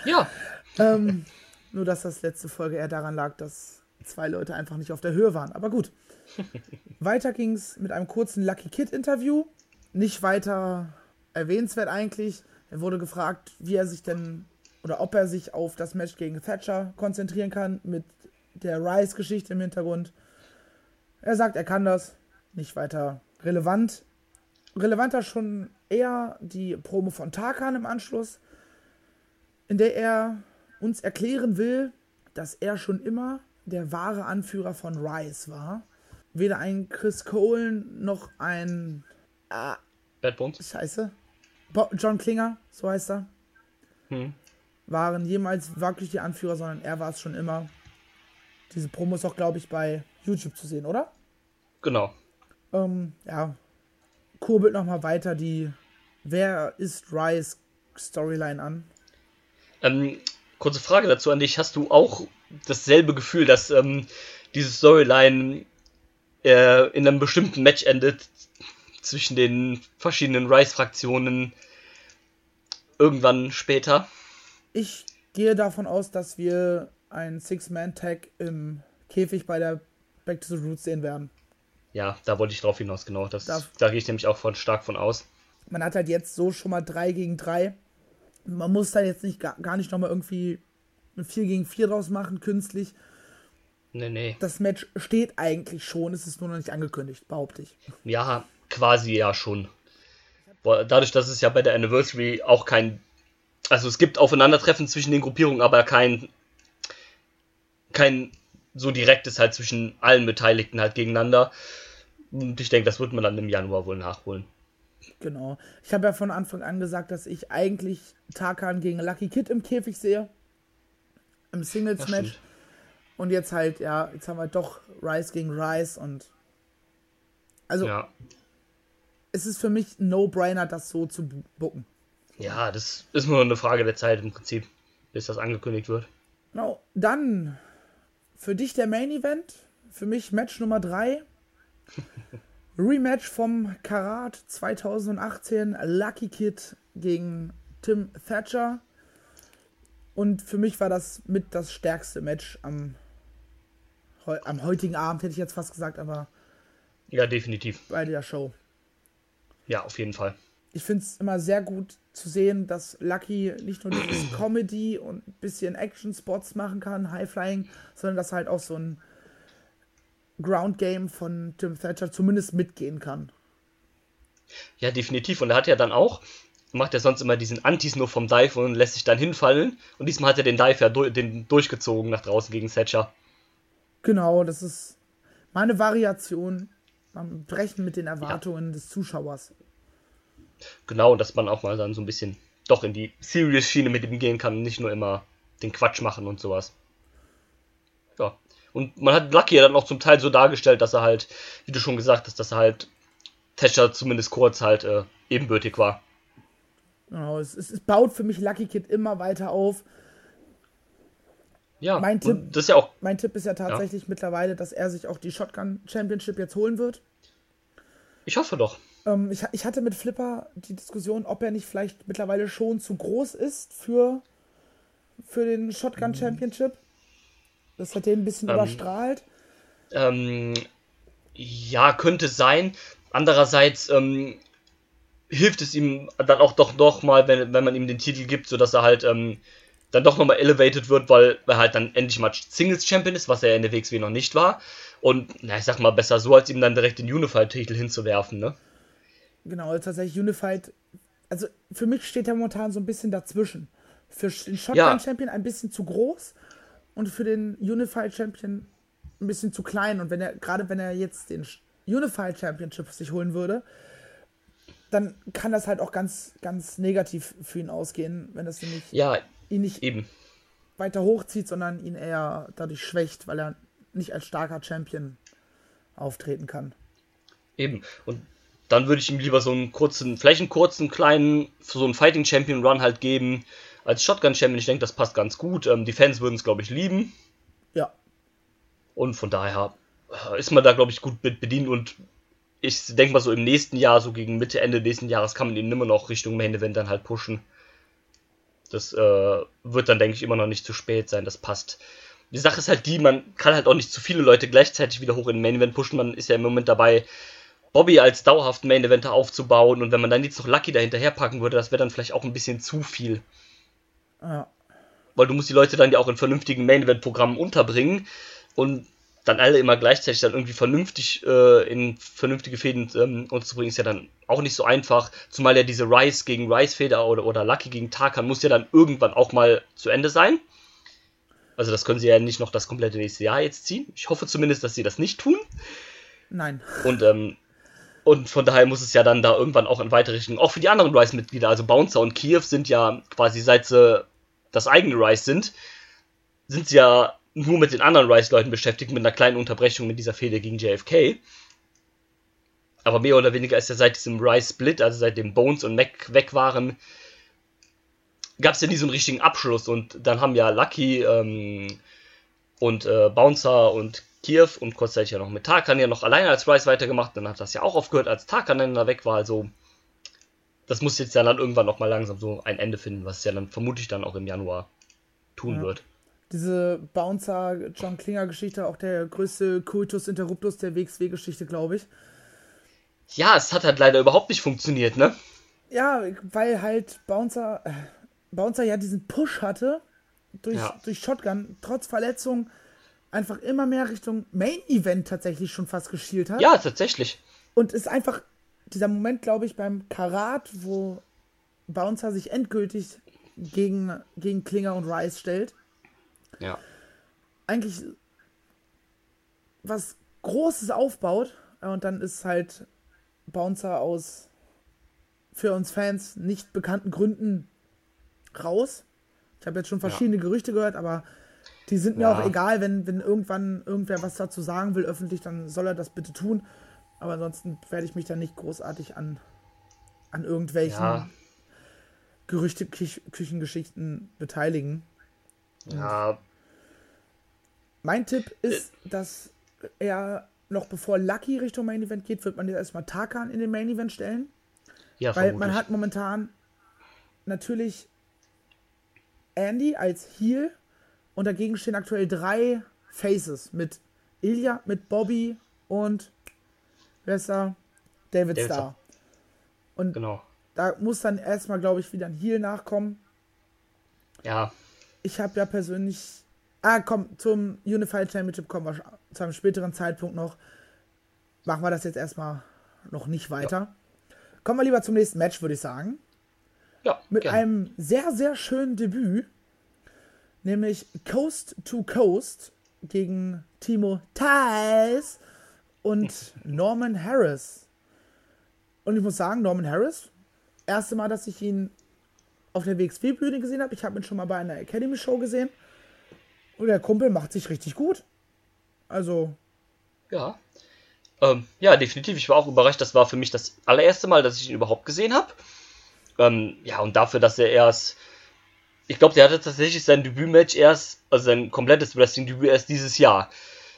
Ja. ähm, nur, dass das letzte Folge eher daran lag, dass zwei Leute einfach nicht auf der Höhe waren. Aber gut. weiter ging es mit einem kurzen Lucky Kid-Interview. Nicht weiter erwähnenswert eigentlich. Er wurde gefragt, wie er sich denn oder ob er sich auf das Match gegen Thatcher konzentrieren kann mit der Rice-Geschichte im Hintergrund. Er sagt, er kann das. Nicht weiter relevant. Relevanter schon eher die Promo von Tarkan im Anschluss, in der er uns erklären will, dass er schon immer der wahre Anführer von Rice war. Weder ein Chris Colen noch ein. Ah, Bad Bones? Scheiße. Bo John Klinger, so heißt er. Hm. Waren jemals wirklich die Anführer, sondern er war es schon immer. Diese Promo ist auch, glaube ich, bei YouTube zu sehen, oder? Genau. Ähm, ja. Kurbelt nochmal weiter die Wer ist Rice Storyline an. Ähm, kurze Frage dazu an dich. Hast du auch dasselbe Gefühl, dass ähm, diese Storyline äh, in einem bestimmten Match endet zwischen den verschiedenen Rise-Fraktionen irgendwann später. Ich gehe davon aus, dass wir ein Six-Man-Tag im Käfig bei der Back to the Roots sehen werden. Ja, da wollte ich drauf hinaus, genau. Das, da gehe ich nämlich auch von, stark von aus. Man hat halt jetzt so schon mal 3 gegen 3. Man muss da jetzt nicht gar, gar nicht nochmal irgendwie ein 4 gegen 4 draus machen, künstlich. Nee, nee. Das Match steht eigentlich schon, es ist nur noch nicht angekündigt, behaupte ich. Ja, quasi ja schon. Dadurch, dass es ja bei der Anniversary auch kein. Also es gibt Aufeinandertreffen zwischen den Gruppierungen, aber kein. kein so direktes halt zwischen allen Beteiligten halt gegeneinander. Und ich denke, das wird man dann im Januar wohl nachholen. Genau. Ich habe ja von Anfang an gesagt, dass ich eigentlich Tarkan gegen Lucky Kid im Käfig sehe. Im Singles-Match. Und jetzt halt, ja, jetzt haben wir doch Rice gegen Rice und. Also, ja. es ist für mich ein No-Brainer, das so zu bucken. Ja, das ist nur eine Frage der Zeit im Prinzip, bis das angekündigt wird. Genau. Dann für dich der Main Event. Für mich Match Nummer 3. Rematch vom Karat 2018 Lucky Kid gegen Tim Thatcher. Und für mich war das mit das stärkste Match am, am heutigen Abend, hätte ich jetzt fast gesagt, aber. Ja, definitiv. Bei der Show. Ja, auf jeden Fall. Ich finde es immer sehr gut zu sehen, dass Lucky nicht nur dieses Comedy und ein bisschen Action-Spots machen kann, High-Flying, sondern dass halt auch so ein Ground Game von Tim Thatcher zumindest mitgehen kann. Ja, definitiv. Und er hat ja dann auch, macht er sonst immer diesen Antis nur vom Dive und lässt sich dann hinfallen. Und diesmal hat er den Dive ja du den durchgezogen nach draußen gegen Thatcher. Genau, das ist meine Variation am Brechen mit den Erwartungen ja. des Zuschauers. Genau, dass man auch mal dann so ein bisschen doch in die Serious-Schiene mit ihm gehen kann und nicht nur immer den Quatsch machen und sowas. Ja, und man hat Lucky ja dann auch zum Teil so dargestellt, dass er halt, wie du schon gesagt hast, dass er halt Thatcher zumindest kurz halt äh, ebenbürtig war. Genau, es, es, es, baut für mich Lucky Kid immer weiter auf. Ja, mein Tipp, das ist ja auch. Mein Tipp ist ja tatsächlich ja. mittlerweile, dass er sich auch die Shotgun Championship jetzt holen wird. Ich hoffe doch. Ähm, ich, ich hatte mit Flipper die Diskussion, ob er nicht vielleicht mittlerweile schon zu groß ist für, für den Shotgun Championship. Das hat den ein bisschen ähm, überstrahlt. Ähm, ja, könnte sein. Andererseits ähm, hilft es ihm dann auch doch noch mal, wenn, wenn man ihm den Titel gibt, sodass er halt ähm, dann doch nochmal elevated wird, weil er halt dann endlich mal Singles Champion ist, was er in der WXW noch nicht war. Und na, ich sag mal, besser so, als ihm dann direkt den Unified-Titel hinzuwerfen, ne? Genau, tatsächlich Unified. Also für mich steht er momentan so ein bisschen dazwischen. Für den Shotgun-Champion ja. ein bisschen zu groß und für den Unified Champion ein bisschen zu klein. Und wenn er, gerade wenn er jetzt den Unified Championship sich holen würde, dann kann das halt auch ganz, ganz negativ für ihn ausgehen, wenn das nämlich ja, ihn nicht eben. weiter hochzieht, sondern ihn eher dadurch schwächt, weil er nicht als starker Champion auftreten kann. Eben. Und dann würde ich ihm lieber so einen kurzen, vielleicht einen kurzen, kleinen, so einen Fighting Champion Run halt geben, als Shotgun-Champion, ich denke, das passt ganz gut. Ähm, die Fans würden es, glaube ich, lieben. Ja. Und von daher äh, ist man da, glaube ich, gut bedient und ich denke mal so im nächsten Jahr, so gegen Mitte, Ende nächsten Jahres, kann man ihn immer noch Richtung Main Event dann halt pushen. Das äh, wird dann, denke ich, immer noch nicht zu spät sein, das passt. Die Sache ist halt die, man kann halt auch nicht zu viele Leute gleichzeitig wieder hoch in den Main Event pushen. Man ist ja im Moment dabei, Bobby als dauerhaften Main Eventer aufzubauen und wenn man dann jetzt noch Lucky dahinterher packen würde, das wäre dann vielleicht auch ein bisschen zu viel. Ja. Weil du musst die Leute dann ja auch in vernünftigen Main-Event-Programmen unterbringen und dann alle immer gleichzeitig dann irgendwie vernünftig äh, in vernünftige Fäden ähm, unterzubringen, ist ja dann auch nicht so einfach. Zumal ja diese Rice gegen Rice-Feder oder, oder Lucky gegen Tarkan muss ja dann irgendwann auch mal zu Ende sein. Also das können sie ja nicht noch das komplette nächste Jahr jetzt ziehen. Ich hoffe zumindest, dass sie das nicht tun. Nein. Und ähm, und von daher muss es ja dann da irgendwann auch in weitere Richtungen, auch für die anderen Rise-Mitglieder, also Bouncer und Kiev sind ja quasi seit sie das eigene Rise sind, sind sie ja nur mit den anderen Rise-Leuten beschäftigt, mit einer kleinen Unterbrechung mit dieser Fehde gegen JFK. Aber mehr oder weniger ist ja seit diesem Rise-Split, also seitdem Bones und Mac weg waren, gab es ja nie so einen richtigen Abschluss und dann haben ja Lucky ähm, und äh, Bouncer und Kiew und kurzzeitig ja noch mit Tarkan ja noch alleine als Rice weitergemacht. Dann hat das ja auch aufgehört, als Tarkan dann da weg war. Also das muss jetzt ja dann irgendwann noch mal langsam so ein Ende finden, was ja dann vermutlich dann auch im Januar tun Ja. wird. Diese Bouncer John Klinger Geschichte, auch der größte Cultus Interruptus der WXW-Geschichte, glaube ich. Ja, es hat halt leider überhaupt nicht funktioniert, ne? Ja, weil halt Bouncer, äh, Bouncer ja diesen Push hatte durch, Ja. durch Shotgun, trotz Verletzung einfach immer mehr Richtung Main Event tatsächlich schon fast geschielt hat. Ja, tatsächlich. Und ist einfach dieser Moment, glaube ich, beim Karat, wo Bouncer sich endgültig gegen, gegen Klinger und Rice stellt. Ja. Eigentlich was Großes aufbaut. äh, Und dann ist halt Bouncer aus für uns Fans nicht bekannten Gründen raus. Ich habe jetzt schon verschiedene Gerüchte gehört, aber die sind mir Ja. auch egal, wenn, wenn irgendwann irgendwer was dazu sagen will öffentlich, dann soll er das bitte tun. Aber ansonsten werde ich mich da nicht großartig an, an irgendwelchen Ja. Gerüchte-Küchengeschichten beteiligen. Ja, Mein Tipp ist, dass er noch bevor Lucky Richtung Main Event geht, wird man jetzt erstmal Tarkan in den Main Event stellen. ja, Weil vermutlich. man hat momentan natürlich Andy als Heel und dagegen stehen aktuell drei Faces mit Ilya, mit Bobby und wer ist da? David, David Starr. Starr. Und Genau. da muss dann erstmal, glaube ich, wieder ein Heel nachkommen. Ja, Ich habe ja persönlich. Ah, komm, zum Unified Championship kommen wir zu einem späteren Zeitpunkt noch. Machen wir das jetzt erstmal noch nicht weiter. Kommen wir lieber zum nächsten Match, würde ich sagen. ja. Mit gerne. einem sehr, sehr schönen Debüt. Nämlich Coast to Coast gegen Timo Thais und Norman Harris. Und ich muss sagen, Norman Harris, erste Mal, dass ich ihn auf der WXW-Bühne gesehen habe. Ich habe ihn schon mal bei einer Academy-Show gesehen. Und der Kumpel macht sich richtig gut. Also, Ja. Ähm, ja, definitiv. Ich war auch überrascht. Das war für mich das allererste Mal, dass ich ihn überhaupt gesehen habe. Ähm, ja, und dafür, dass er erst. Ich glaube, der hatte tatsächlich sein Debütmatch erst, also sein komplettes Wrestling-Debüt erst dieses Jahr.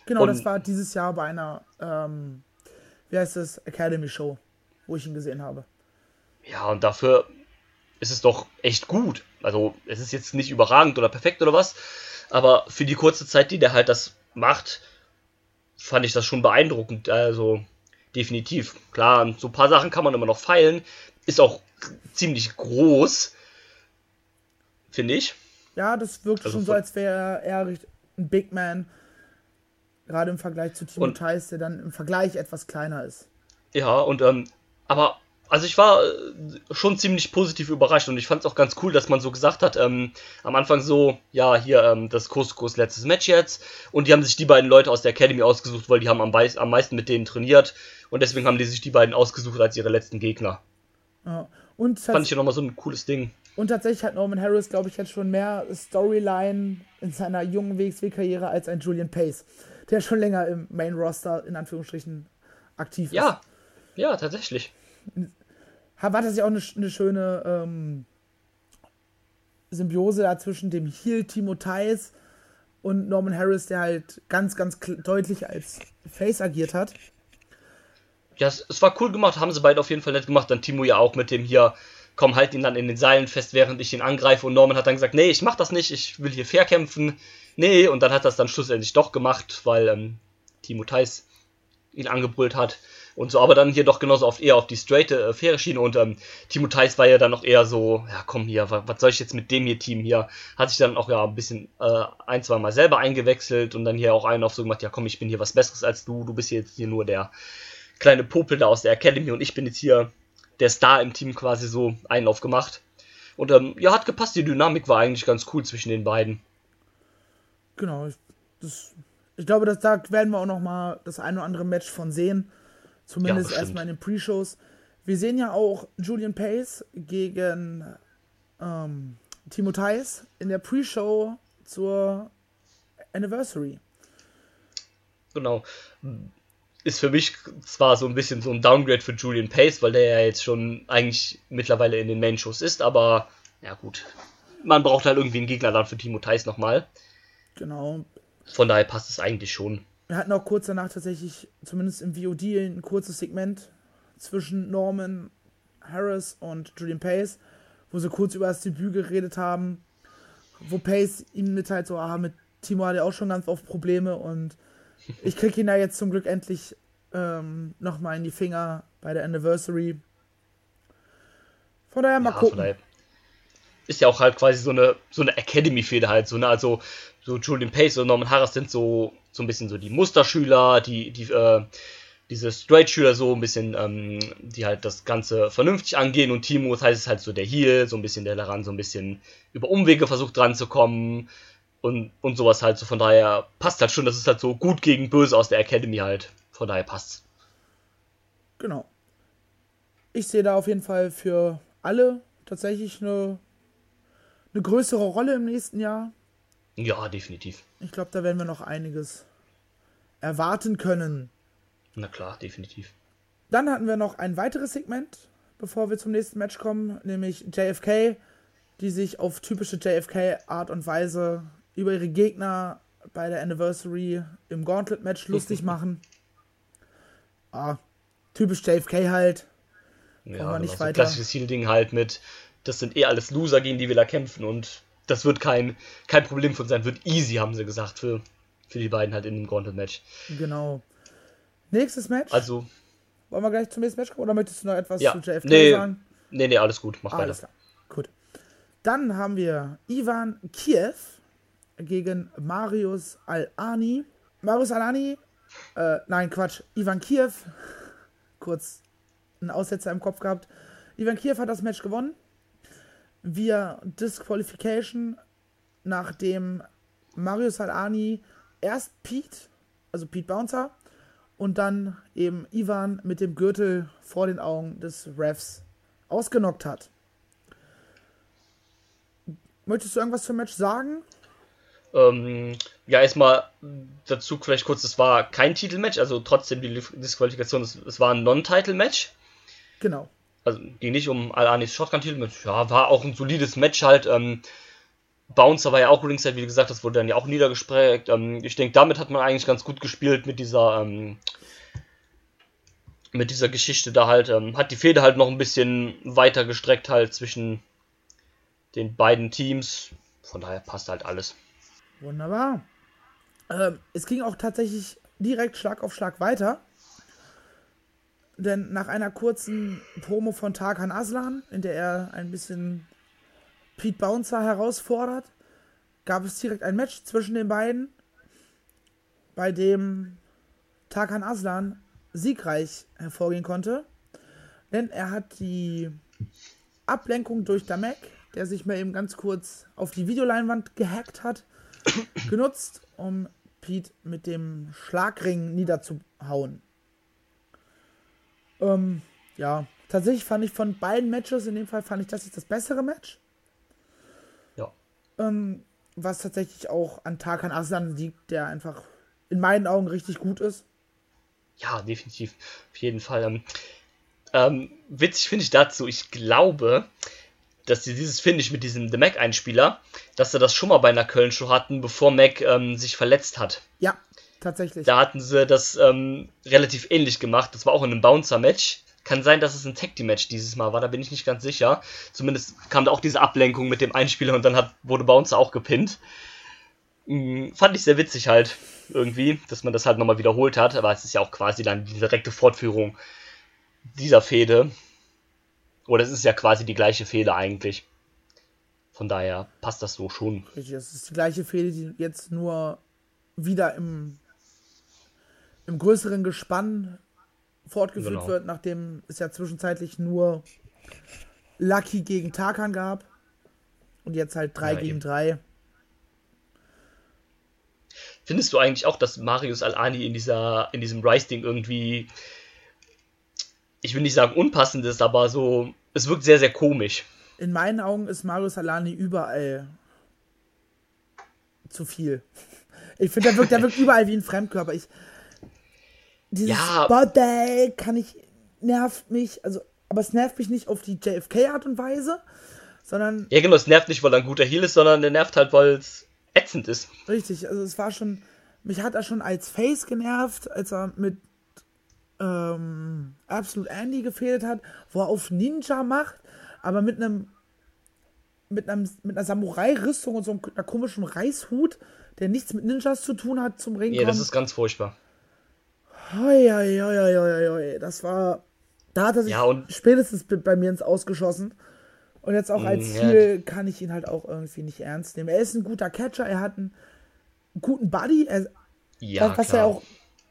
genau, Und- das war dieses Jahr bei einer, ähm, wie heißt das, Academy-Show, wo ich ihn gesehen habe. Ja, und dafür ist es doch echt gut. Also, es ist jetzt nicht überragend oder perfekt oder was, aber für die kurze Zeit, die der halt das macht, fand ich das schon beeindruckend. Also, definitiv. Klar, so ein paar Sachen kann man immer noch feilen. Ist auch ziemlich groß, finde ich. Ja, das wirkt Also schon so, als wäre er ein Big Man. Gerade im Vergleich zu Timo Thais, der dann im Vergleich etwas kleiner ist. Ja, und ähm, aber also ich war äh, schon ziemlich positiv überrascht und ich fand es auch ganz cool, dass man so gesagt hat, ähm, am Anfang so, ja, hier ähm, das Kurs letztes Match jetzt und die haben sich die beiden Leute aus der Academy ausgesucht, weil die haben am, am meisten mit denen trainiert und deswegen haben die sich die beiden ausgesucht als ihre letzten Gegner. Ja. Und, Fand ich ja nochmal so ein cooles Ding. und tatsächlich hat Norman Harris, glaube ich, jetzt schon mehr Storyline in seiner jungen WXW-Karriere als ein Julian Pace, der schon länger im Main-Roster in Anführungsstrichen aktiv ist. Ja, ja, tatsächlich. War das ja auch eine, eine schöne ähm, Symbiose da zwischen dem Heel Timo Thais und Norman Harris, der halt ganz, ganz deutlich als Face agiert hat. Ja, es, es war cool gemacht, haben sie beide auf jeden Fall nett gemacht. Dann Timo ja auch mit dem hier, komm, halt ihn dann in den Seilen fest, während ich ihn angreife. Und Norman hat dann gesagt, nee, ich mach das nicht, ich will hier fair kämpfen. Nee, und dann hat das dann schlussendlich doch gemacht, weil ähm, Timo Thais ihn angebrüllt hat. Und so, aber dann hier doch genauso oft eher auf die straighte, äh, faire Schiene. Und ähm, Timo Thais war ja dann noch eher so, ja komm hier, wa- was soll ich jetzt mit dem hier Team hier? Hat sich dann auch ja ein bisschen äh, ein, zwei Mal selber eingewechselt und dann hier auch einen auf so gemacht, ja komm, ich bin hier was Besseres als du, du bist jetzt hier nur der kleine Popel da aus der Academy und ich bin jetzt hier der Star im Team quasi so Einlauf gemacht. Und ähm, ja, hat gepasst, die Dynamik war eigentlich ganz cool zwischen den beiden. Genau. Ich, das, ich glaube, dass da werden wir auch noch mal das ein oder andere Match von sehen. Zumindest bestimmt. erstmal in den Pre-Shows. Wir sehen ja auch Julian Pace gegen ähm, Timo Thais in der Pre-Show zur Anniversary. Genau. Ist für mich zwar so ein bisschen so ein Downgrade für Julian Pace, weil der ja jetzt schon eigentlich mittlerweile in den Main-Shows ist, aber ja gut. Man braucht halt irgendwie einen Gegner dann für Timo Thais nochmal. Genau. Von daher passt es eigentlich schon. Wir hatten auch kurz danach tatsächlich, zumindest im VOD, ein kurzes Segment zwischen Norman Harris und Julian Pace, wo sie kurz über das Debüt geredet haben, wo Pace ihm mitteilt, so, ah, mit Timo hat er auch schon ganz oft Probleme und ich krieg ihn da jetzt zum Glück endlich ähm, nochmal in die Finger bei der Anniversary. Von daher mal ja, gucken. Daher ist ja auch halt quasi so eine, so eine Academy-Fehde halt, so, ne? Also, so Julian Pace und Norman Harris sind so, so ein bisschen so die Musterschüler, die, die, äh, diese Straight-Schüler so ein bisschen, ähm, die halt das Ganze vernünftig angehen und Timo, das heißt, ist halt so der Heal, so ein bisschen der daran so ein bisschen über Umwege versucht dran zu kommen und, und sowas halt so. Von daher passt halt schon, das ist halt so gut gegen böse aus der Academy halt. Von daher passt's. Genau. Ich sehe da auf jeden Fall für alle tatsächlich eine, eine größere Rolle im nächsten Jahr. Ja, definitiv. Ich glaube, da werden wir noch einiges erwarten können. Na klar, definitiv. Dann hatten wir noch ein weiteres Segment, bevor wir zum nächsten Match kommen, nämlich JFK, die sich auf typische JFK-Art und Weise über ihre Gegner bei der Anniversary im Gauntlet-Match lustig machen. Ah, typisch JFK halt. Ja, nicht weiter. So klassisches Heal-Ding halt mit, das sind eh alles Loser, gegen die wir da kämpfen und das wird kein, kein Problem von sein, wird easy, haben sie gesagt, für, für die beiden halt in dem Gauntlet-Match. Genau. Nächstes Match. Also. Wollen wir gleich zum nächsten Match kommen oder möchtest du noch etwas ja, zu JFK nee, sagen? Nee, nee, alles gut, mach alles weiter. Klar. Gut. Dann haben wir Ivan Kiev gegen Marius Al-Ani. Marius Al-Ani, äh, nein, Quatsch, Ivan Kiev, kurz einen Aussetzer im Kopf gehabt. Ivan Kiev hat das Match gewonnen via Disqualification, nachdem Marius Al-Ani erst Pete, also Pete Bouncer, und dann eben Ivan mit dem Gürtel vor den Augen des Refs ausgenockt hat. Möchtest du irgendwas zum Match sagen? Ähm, ja, erstmal dazu vielleicht kurz, es war kein Titelmatch, also trotzdem die Disqualifikation, es, es war ein Non-Title-Match. Genau. Also ging nicht um Al-Anis Shotgun-Titelmatch, ja, war auch ein solides Match halt. Ähm, Bouncer war ja auch Ringside, wie gesagt, das wurde dann ja auch niedergesprägt. Ähm, ich denke, damit hat man eigentlich ganz gut gespielt mit dieser, ähm, mit dieser Geschichte da halt. Ähm, hat die Fehde halt noch ein bisschen weiter gestreckt halt zwischen den beiden Teams. Von daher passt halt alles. Wunderbar. Ähm, es ging auch tatsächlich direkt Schlag auf Schlag weiter. Denn nach einer kurzen Promo von Tarkan Aslan, in der er ein bisschen Pete Bouncer herausfordert, gab es direkt ein Match zwischen den beiden, bei dem Tarkan Aslan siegreich hervorgehen konnte. Denn er hat die Ablenkung durch Damek, der sich mal eben ganz kurz auf die Videoleinwand gehackt hat, genutzt, um Pete mit dem Schlagring niederzuhauen. Ähm, ja, tatsächlich fand ich von beiden Matches, in dem Fall fand ich das jetzt das bessere Match. Ja. Ähm, was tatsächlich auch an Tarkan Aslan liegt, der einfach in meinen Augen richtig gut ist. Ja, definitiv. Auf jeden Fall. Ähm, ähm, witzig finde ich dazu, ich glaube, dass sie dieses Finish mit diesem The Mac-Einspieler, dass sie das schon mal bei einer Köln-Show hatten, bevor Mac ähm, sich verletzt hat. Ja, tatsächlich. Da hatten sie das ähm, relativ ähnlich gemacht. Das war auch in einem Bouncer-Match. Kann sein, dass es ein Tag Team Match dieses Mal war, da bin ich nicht ganz sicher. Zumindest kam da auch diese Ablenkung mit dem Einspieler und dann hat, wurde Bouncer auch gepinnt. Mhm, fand ich sehr witzig halt irgendwie, dass man das halt nochmal wiederholt hat, aber es ist ja auch quasi dann die direkte Fortführung dieser Fehde. Oder es ist ja quasi die gleiche Fehde eigentlich. Von daher passt das so schon. Richtig, es ist die gleiche Fehde, die jetzt nur wieder im, im größeren Gespann fortgeführt genau. wird, nachdem es ja zwischenzeitlich nur Lucky gegen Tarkan gab. Und jetzt halt 3 ja, gegen 3. Findest du eigentlich auch, dass Marius Al-Ani in, in diesem Rice-Ding irgendwie ich will nicht sagen unpassend ist, aber so, es wirkt sehr, sehr komisch. In meinen Augen ist Mario Salani überall zu viel. Ich finde, der wirkt, der wirkt überall wie ein Fremdkörper. Ich, dieses ja. Body kann ich, nervt mich, also, aber es nervt mich nicht auf die JFK-Art und Weise, sondern. Ja, genau, es nervt nicht, weil er ein guter Heal ist, sondern der nervt halt, weil es ätzend ist. Richtig, also es war schon mich hat er schon als Face genervt, als er mit ähm, Absolute Andy gefehlt hat, wo er auf Ninja macht, aber mit einem mit, einem, mit einer Samurai-Rüstung und so einer komischen Reishut, der nichts mit Ninjas zu tun hat, zum Ring Nee, das ist ganz furchtbar. Hoi, hoi, hoi, hoi, hoi. Das war. Da hat er sich Ja, und- spätestens bei- mir ins Ausgeschossen. Und jetzt auch als Mm, ja. Ziel kann ich ihn halt auch irgendwie nicht ernst nehmen. Er ist ein guter Catcher, er hat einen guten Buddy, er, Ja, was, was klar. er auch,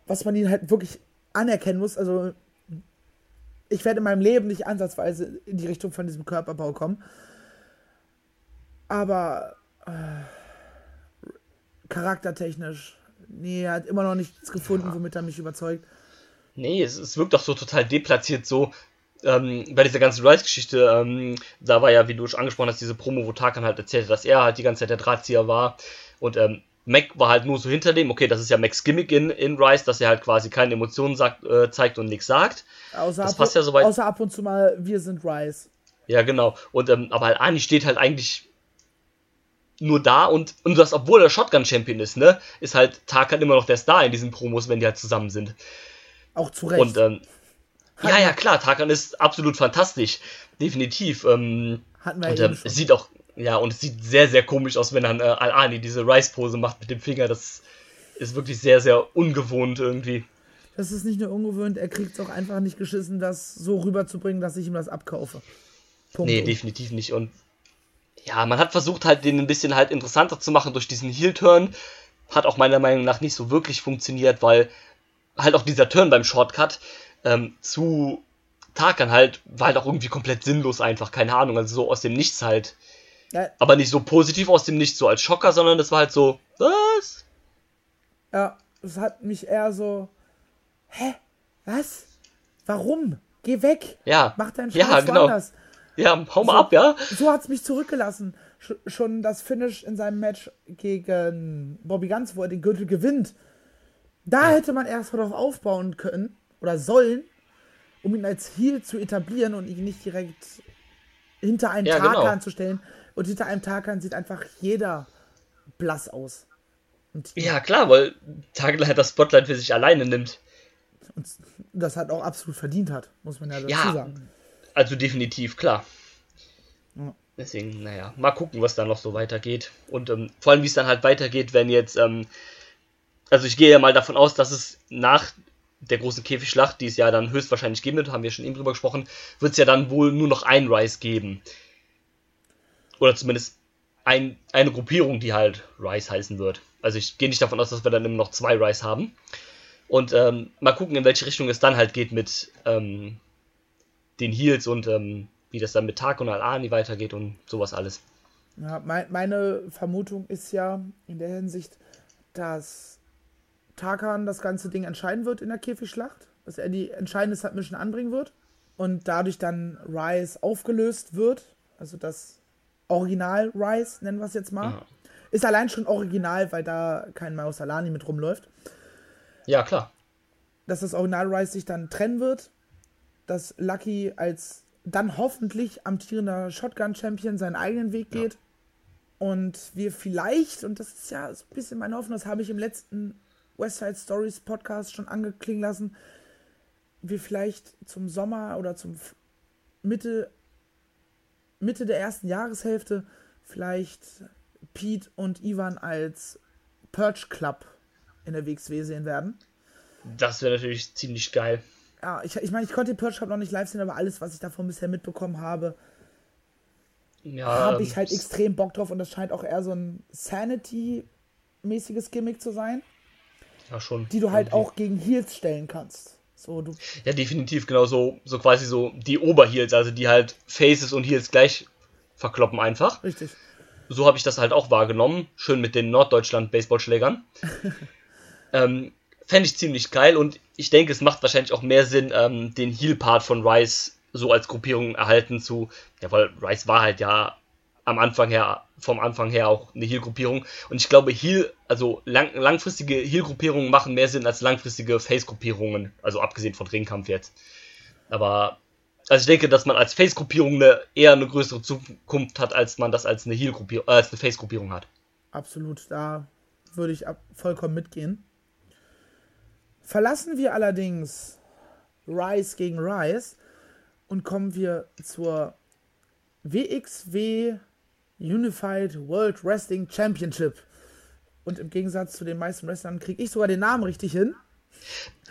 was man ihn halt wirklich anerkennen muss. Also ich werde in meinem Leben nicht ansatzweise in die Richtung von diesem Körperbau kommen. Aber äh, charaktertechnisch, nee, er hat immer noch nichts gefunden, womit er mich überzeugt. Nee, es, es wirkt doch so total deplatziert, so ähm, bei dieser ganzen Rice-Geschichte. Ähm, da war ja, wie du schon angesprochen hast, diese Promo, wo Tarkan halt erzählte, dass er halt die ganze Zeit der Drahtzieher war. Und ähm, Mac war halt nur so hinter dem. Okay, das ist ja Macs Gimmick in, in Rice, dass er halt quasi keine Emotionen sagt, äh, zeigt und nichts sagt. Außer, Das ab, passt ja soweit. außer ab und zu mal, wir sind Rice. Ja, genau. Und ähm, aber halt Ani steht halt eigentlich nur da und, und das, obwohl er Shotgun-Champion ist, ne, ist halt Tarkan immer noch der Star in diesen Promos, wenn die halt zusammen sind. Auch zu Recht. Und ähm, ja, ja, klar, Tarkan ist absolut fantastisch. Definitiv. Ähm, Hatten wir und ähm, es sieht auch, ja, und es sieht sehr, sehr komisch aus, wenn dann äh, Al-Ani diese Rice-Pose macht mit dem Finger. Das ist wirklich sehr, sehr ungewohnt irgendwie. Das ist nicht nur ungewöhnt, er kriegt es auch einfach nicht geschissen, das so rüberzubringen, dass ich ihm das abkaufe. Punkt. Nee, definitiv nicht. Und ja, man hat versucht halt den ein bisschen halt interessanter zu machen durch diesen Heel-Turn. Hat auch meiner Meinung nach nicht so wirklich funktioniert, weil halt auch dieser Turn beim Shortcut ähm, zu Tarkan halt war halt auch irgendwie komplett sinnlos einfach, keine Ahnung, also so aus dem Nichts halt. Ja, Aber nicht so positiv aus dem Nichts, so als Schocker, sondern das war halt so, was? ja, es hat mich eher so. Hä? Was? Warum? Geh weg! Ja. Mach deinen Ja, Scheiß genau. woanders. Ja, hau mal So- ab, ja? So hat's mich zurückgelassen. Sch schon das Finish in seinem Match gegen Bobby Guns, wo er den Gürtel gewinnt. Da hätte man erst mal drauf aufbauen können oder sollen, um ihn als Heel zu etablieren und ihn nicht direkt hinter einen Ja, Tarkan genau. zu stellen. Und hinter einem Tarkan sieht einfach jeder blass aus. Und Ja, klar, weil Tarkan halt das Spotlight für sich alleine nimmt. das hat auch absolut verdient hat, muss man ja dazu Ja, sagen. Also definitiv, klar. Ja. Deswegen, naja, mal gucken, was da noch so weitergeht. Und ähm, vor allem, wie es dann halt weitergeht, wenn jetzt, ähm, also ich gehe ja mal davon aus, dass es nach der großen Käfigschlacht, die es ja dann höchstwahrscheinlich geben wird, haben wir schon eben drüber gesprochen, wird es ja dann wohl nur noch ein Rise geben. Oder zumindest ein, eine Gruppierung, die halt Rise heißen wird. Also ich gehe nicht davon aus, dass wir dann immer noch zwei Rise haben. Und ähm, mal gucken, in welche Richtung es dann halt geht mit ähm, den Heels und ähm, wie das dann mit Tag und Al-Ani weitergeht und sowas alles. Ja, mein, meine Vermutung ist ja in der Hinsicht, dass Tarkan das ganze Ding entscheiden wird in der Käfigschlacht, dass er die entscheidende Submission anbringen wird und dadurch dann Rise aufgelöst wird, also das Original Rise, nennen wir es jetzt mal. Ja. Ist allein schon original, weil da kein Maus Alani mit rumläuft. Ja, klar. Dass das Original Rise sich dann trennen wird, dass Lucky als dann hoffentlich amtierender Shotgun-Champion seinen eigenen Weg geht und wir vielleicht, und das ist ja so ein bisschen meine Hoffnung, das habe ich im letzten West Side Stories Podcast schon angeklingen lassen, wir vielleicht zum Sommer oder zum Mitte, Mitte der ersten Jahreshälfte vielleicht Pete und Ivan als Purge Club in der WXW sehen werden. Das wäre natürlich ziemlich geil. Ja, ich, ich meine, ich konnte den Purge Club noch nicht live sehen, aber alles, was ich davon bisher mitbekommen habe, Ja, habe ähm, ich halt extrem Bock drauf und das scheint auch eher so ein Sanity-mäßiges Gimmick zu sein, ja, schon. die du halt irgendwie. auch gegen Heels stellen kannst. So, du, Ja, definitiv, genau so, so quasi so die Oberheels, also die halt Faces und Heels gleich verkloppen einfach. richtig. So habe ich das halt auch wahrgenommen. Schön mit den Norddeutschland-Baseballschlägern. ähm, Fände ich ziemlich geil und ich denke, es macht wahrscheinlich auch mehr Sinn, ähm, den Heal-Part von Rice so als Gruppierung erhalten zu. Ja, weil Rice war halt ja am Anfang her, vom Anfang her auch eine Heal-Gruppierung. Und ich glaube, Heal, also lang, langfristige Heal-Gruppierungen machen mehr Sinn als langfristige Face-Gruppierungen. Also abgesehen von Ringkampf jetzt. Aber also ich denke, dass man als Face-Gruppierung eine, eher eine größere Zukunft hat, als man das als eine Heal-Gruppierung, äh, als eine Face-Gruppierung hat. Absolut, da würde ich vollkommen mitgehen. Verlassen wir allerdings Rise gegen Rise und kommen wir zur WXW Unified World Wrestling Championship. Und im Gegensatz zu den meisten Wrestlern kriege ich sogar den Namen richtig hin.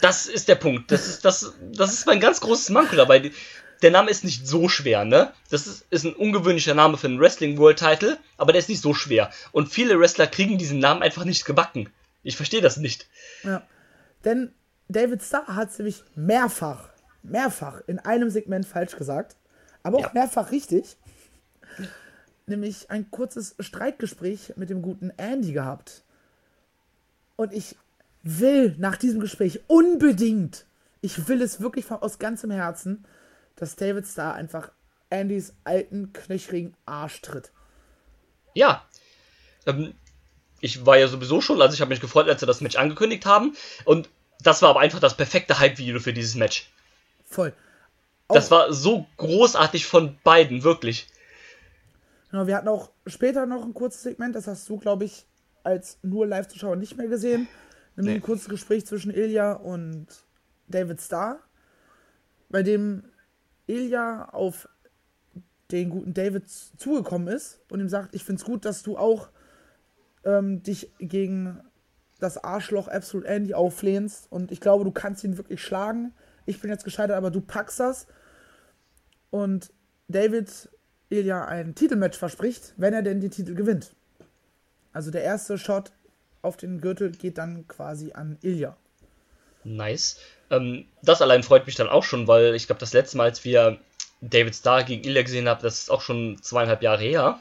Das ist der Punkt. Das ist, das, das ist mein ganz großes Manko dabei. Der Name ist nicht so schwer, ne? Das ist, ist ein ungewöhnlicher Name für einen Wrestling World Title, aber der ist nicht so schwer. Und viele Wrestler kriegen diesen Namen einfach nicht gebacken. Ich verstehe das nicht. Ja. Denn David Starr hat es nämlich mehrfach, mehrfach in einem Segment falsch gesagt, aber auch ja. mehrfach richtig. Nämlich ein kurzes Streitgespräch mit dem guten Andy gehabt. Und ich will nach diesem Gespräch unbedingt, ich will es wirklich aus ganzem Herzen, dass David Starr einfach Andys alten, knöchrigen Arsch tritt. Ja. Ähm, ich war ja sowieso schon, also ich habe mich gefreut, als sie das Match angekündigt haben. Und das war aber einfach das perfekte Hype-Video für dieses Match. Voll. Auch das war so großartig von beiden, wirklich. Genau, wir hatten auch später noch ein kurzes Segment, das hast du, glaube ich, als nur Live-Zuschauer nicht mehr gesehen. Nämlich nee. ein kurzes Gespräch zwischen Ilya und David Starr, bei dem Ilya auf den guten David zugekommen ist und ihm sagt, ich finde es gut, dass du auch ähm, dich gegen das Arschloch Absolute Andy auflehnst und ich glaube, du kannst ihn wirklich schlagen. Ich bin jetzt gescheitert, aber du packst das. Und David Ilya ein Titelmatch verspricht, wenn er denn den Titel gewinnt. Also der erste Shot auf den Gürtel geht dann quasi an Ilya. Nice. Ähm, das allein freut mich dann auch schon, weil ich glaube, das letzte Mal, als wir David Starr gegen Ilya gesehen haben, das ist auch schon zweieinhalb Jahre her.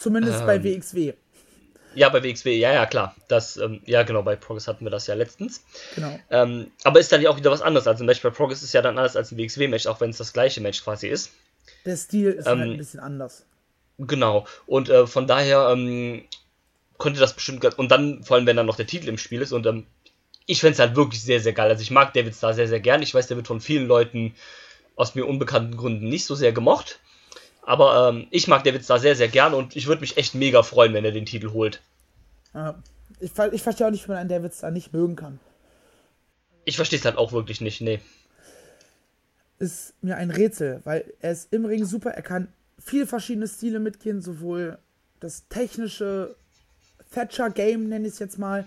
Zumindest ähm, bei WXW. Ja, bei WXW, ja, ja, klar. Das, ähm, ja, genau, bei Progress hatten wir das ja letztens. Genau. Ähm, aber ist dann ja auch wieder was anderes. Also ein Match bei Progress ist ja dann anders als ein WXW-Match, auch wenn es das gleiche Match quasi ist. Der Stil ist halt ähm, ein bisschen anders. Genau. Und äh, von daher ähm, konnte das bestimmt. Und dann, vor allem, wenn dann noch der Titel im Spiel ist. Und ähm, ich fände es halt wirklich sehr, sehr geil. Also ich mag David Starr sehr, sehr gern. Ich weiß, der wird von vielen Leuten aus mir unbekannten Gründen nicht so sehr gemocht. Aber ähm, ich mag David Starr sehr, sehr gern und ich würde mich echt mega freuen, wenn er den Titel holt. Ja, ich, ich verstehe auch nicht, wie man einen David Starr nicht mögen kann. Ich verstehe es halt auch wirklich nicht, nee. Ist mir ein Rätsel, weil er ist im Ring super, er kann viele verschiedene Stile mitgehen, sowohl das technische Thatcher-Game, nenne ich es jetzt mal.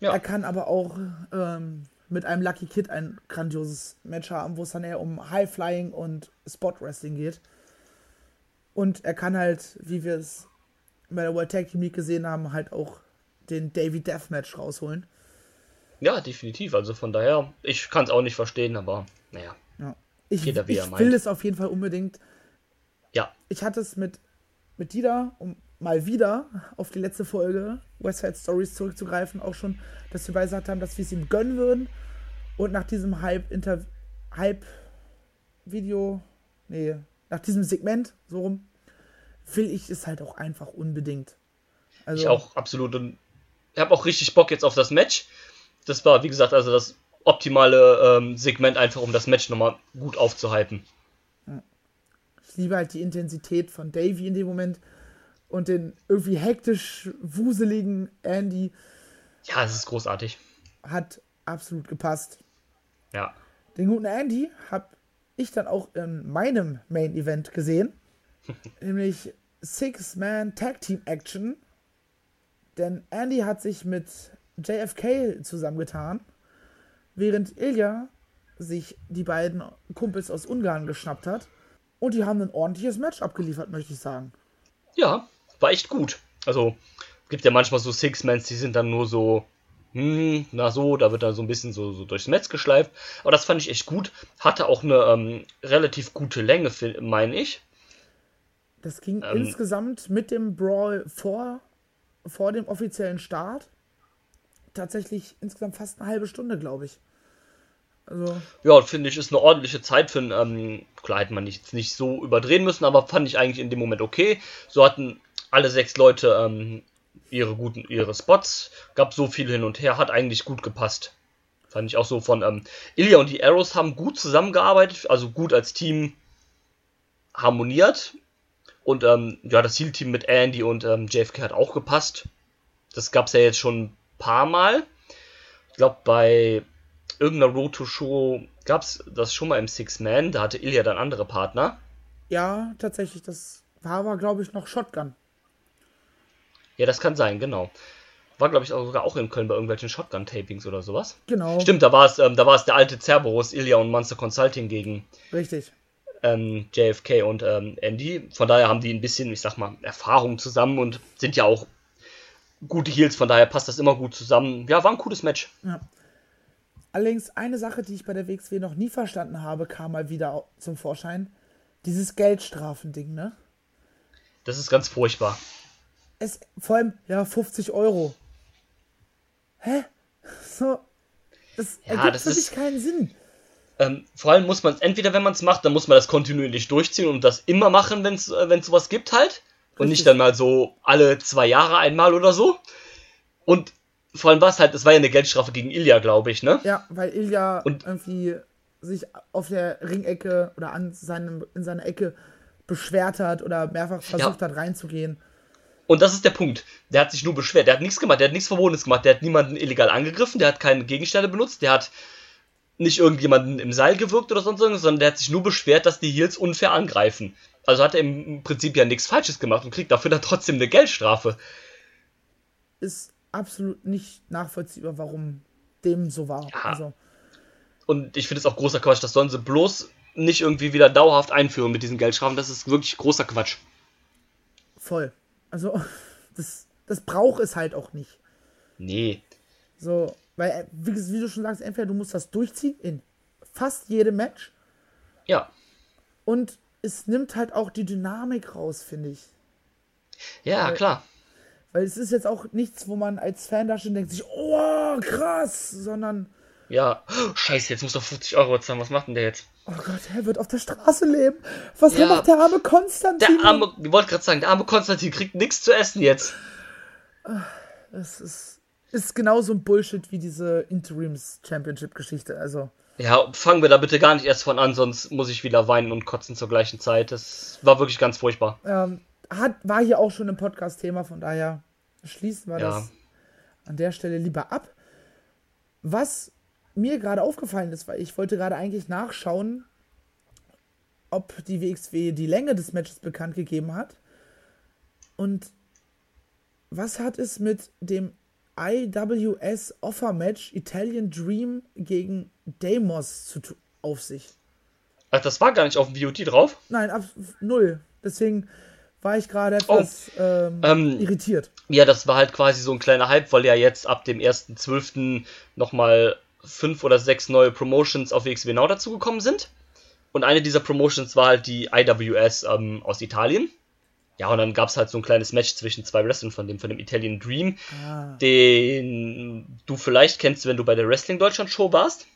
Ja. Er kann aber auch ähm, mit einem Lucky Kid ein grandioses Match haben, wo es dann eher um High Flying und Spot Wrestling geht. Und er kann halt, wie wir es bei der World Tag Team League gesehen haben, halt auch den Davy Deathmatch rausholen. Ja, definitiv. Also von daher, ich kann es auch nicht verstehen, aber naja. Ja. Ich, Jeder, wie ich er will es auf jeden Fall unbedingt. Ja. Ich hatte es mit, mit Dida, um mal wieder auf die letzte Folge West Side Stories zurückzugreifen, auch schon, dass wir gesagt haben, dass wir es ihm gönnen würden. Und nach diesem Hype-Video, Hype nee, nach diesem Segment, so rum, will ich es halt auch einfach unbedingt. Also, ich auch absolut. Und ich habe auch richtig Bock jetzt auf das Match. Das war, wie gesagt, also das optimale ähm, Segment, einfach um das Match nochmal gut aufzuhalten. Ich liebe halt die Intensität von Davy in dem Moment und den irgendwie hektisch wuseligen Andy. Ja, es ist großartig. Hat absolut gepasst. Ja. Den guten Andy habe ich dann auch in meinem Main Event gesehen. nämlich Six-Man Tag Team Action. Denn Andy hat sich mit JFK zusammengetan, während Ilya sich die beiden Kumpels aus Ungarn geschnappt hat. Und die haben ein ordentliches Match abgeliefert, möchte ich sagen. Ja, war echt gut. Also, gibt ja manchmal so Six-Mans, die sind dann nur so, hm, na so, da wird dann so ein bisschen so, so durchs Netz geschleift. Aber das fand ich echt gut. Hatte auch eine ähm, relativ gute Länge, meine ich. Das ging ähm, insgesamt mit dem Brawl vor, vor dem offiziellen Start tatsächlich insgesamt fast eine halbe Stunde, glaube ich. Also ja, finde ich, ist eine ordentliche Zeit für ein, ähm, klar hätte man nicht, nicht so überdrehen müssen, aber fand ich eigentlich in dem Moment okay. So hatten alle sechs Leute ähm, ihre guten, ihre Spots, gab so viel hin und her, hat eigentlich gut gepasst. Fand ich auch so von ähm, Ilya und die Arrows haben gut zusammengearbeitet, also gut als Team harmoniert. Und ähm, ja, das Zielteam mit Andy und ähm, JFK hat auch gepasst. das gab es ja jetzt schon ein paar Mal. Ich glaube, bei irgendeiner Road to Show gab es das schon mal im Six Man. Da hatte Ilya dann andere Partner. Ja, tatsächlich. Das war aber, glaube ich, noch Shotgun. Ja, das kann sein, genau. War, glaube ich, auch sogar auch in Köln bei irgendwelchen Shotgun-Tapings oder sowas. Genau. Stimmt, da war es ähm, da war es der alte Cerberus, Ilya und Monster Consulting gegen Richtig. ähm, JFK und ähm, Andy. Von daher haben die ein bisschen, ich sag mal, Erfahrung zusammen und sind ja auch gute Heels, von daher passt das immer gut zusammen. Ja, war ein cooles Match. Ja. Allerdings eine Sache, die ich bei der WXW noch nie verstanden habe, kam mal wieder zum Vorschein. Dieses Geldstrafending, ne? Das ist ganz furchtbar. Es, vor allem, ja, 50 Euro. Hä? So. Das Ja, ergibt das für mich keinen Sinn. Ähm, vor allem muss man es entweder, wenn man es macht, dann muss man das kontinuierlich durchziehen und das immer machen, wenn es äh, sowas gibt halt. Und nicht dann mal so alle zwei Jahre einmal oder so. Und vor allem war es halt, es war ja eine Geldstrafe gegen Ilya, glaube ich, ne? Ja, weil Ilja Und- irgendwie sich auf der Ringecke oder an seinem, in seiner Ecke beschwert hat oder mehrfach versucht hat reinzugehen. Und das ist der Punkt. Der hat sich nur beschwert. Der hat nichts gemacht. Der hat nichts Verbotenes gemacht. Der hat niemanden illegal angegriffen. Der hat keine Gegenstände benutzt. Der hat nicht irgendjemanden im Seil gewirkt oder sonst irgendwas, sondern der hat sich nur beschwert, dass die Heels unfair angreifen. Also hat er im Prinzip ja nichts Falsches gemacht und kriegt dafür dann trotzdem eine Geldstrafe. Ist absolut nicht nachvollziehbar, warum dem so war. Ja. Also, Und ich finde es auch großer Quatsch. Das sollen sie bloß nicht irgendwie wieder dauerhaft einführen mit diesen Geldstrafen. Das ist wirklich großer Quatsch. voll. Also, das, das braucht es halt auch nicht. Nee. So, weil, äh, wie, wie du schon sagst, entweder du musst das durchziehen in fast jedem Match Ja. und es nimmt halt auch die Dynamik raus, finde ich. Ja, Äh, klar. Weil es ist jetzt auch nichts, wo man als Fan da schon denkt sich, oh, krass, sondern, Ja. Scheiße, jetzt muss doch 50 Euro zahlen. Was macht denn der jetzt? oh Gott, er wird auf der Straße leben. Was Ja. macht der arme Konstantin? Der arme, ich wollte gerade sagen, der arme Konstantin kriegt nichts zu essen jetzt. Das ist, ist genauso ein Bullshit wie diese Interims-Championship-Geschichte. Also, Ja, fangen wir da bitte gar nicht erst von an, sonst muss ich wieder weinen und kotzen zur gleichen Zeit. Das war wirklich ganz furchtbar. ähm, hat, war hier auch schon im Podcast-Thema, von daher schließen wir Ja. das an der Stelle lieber ab. Was mir gerade aufgefallen ist, weil ich wollte gerade eigentlich nachschauen, ob die WXW die Länge des Matches bekannt gegeben hat. Und was hat es mit dem IWS Offer Match Italian Dream gegen Deimos zu auf sich? Ach, das war gar nicht auf dem VOD drauf. Nein, ab null. Deswegen war ich gerade etwas ähm, Ähm, irritiert. Ja, das war halt quasi so ein kleiner Hype, weil ja jetzt ab dem 1.12. nochmal fünf oder sechs neue Promotions auf WXW Now dazugekommen sind. Und eine dieser Promotions war halt die IWS ähm, aus Italien. Ja, und dann gab es halt so ein kleines Match zwischen zwei Wrestlern von dem, von dem Italian Dream, Ah. den du vielleicht kennst, wenn du bei der Wrestling Deutschland Show warst.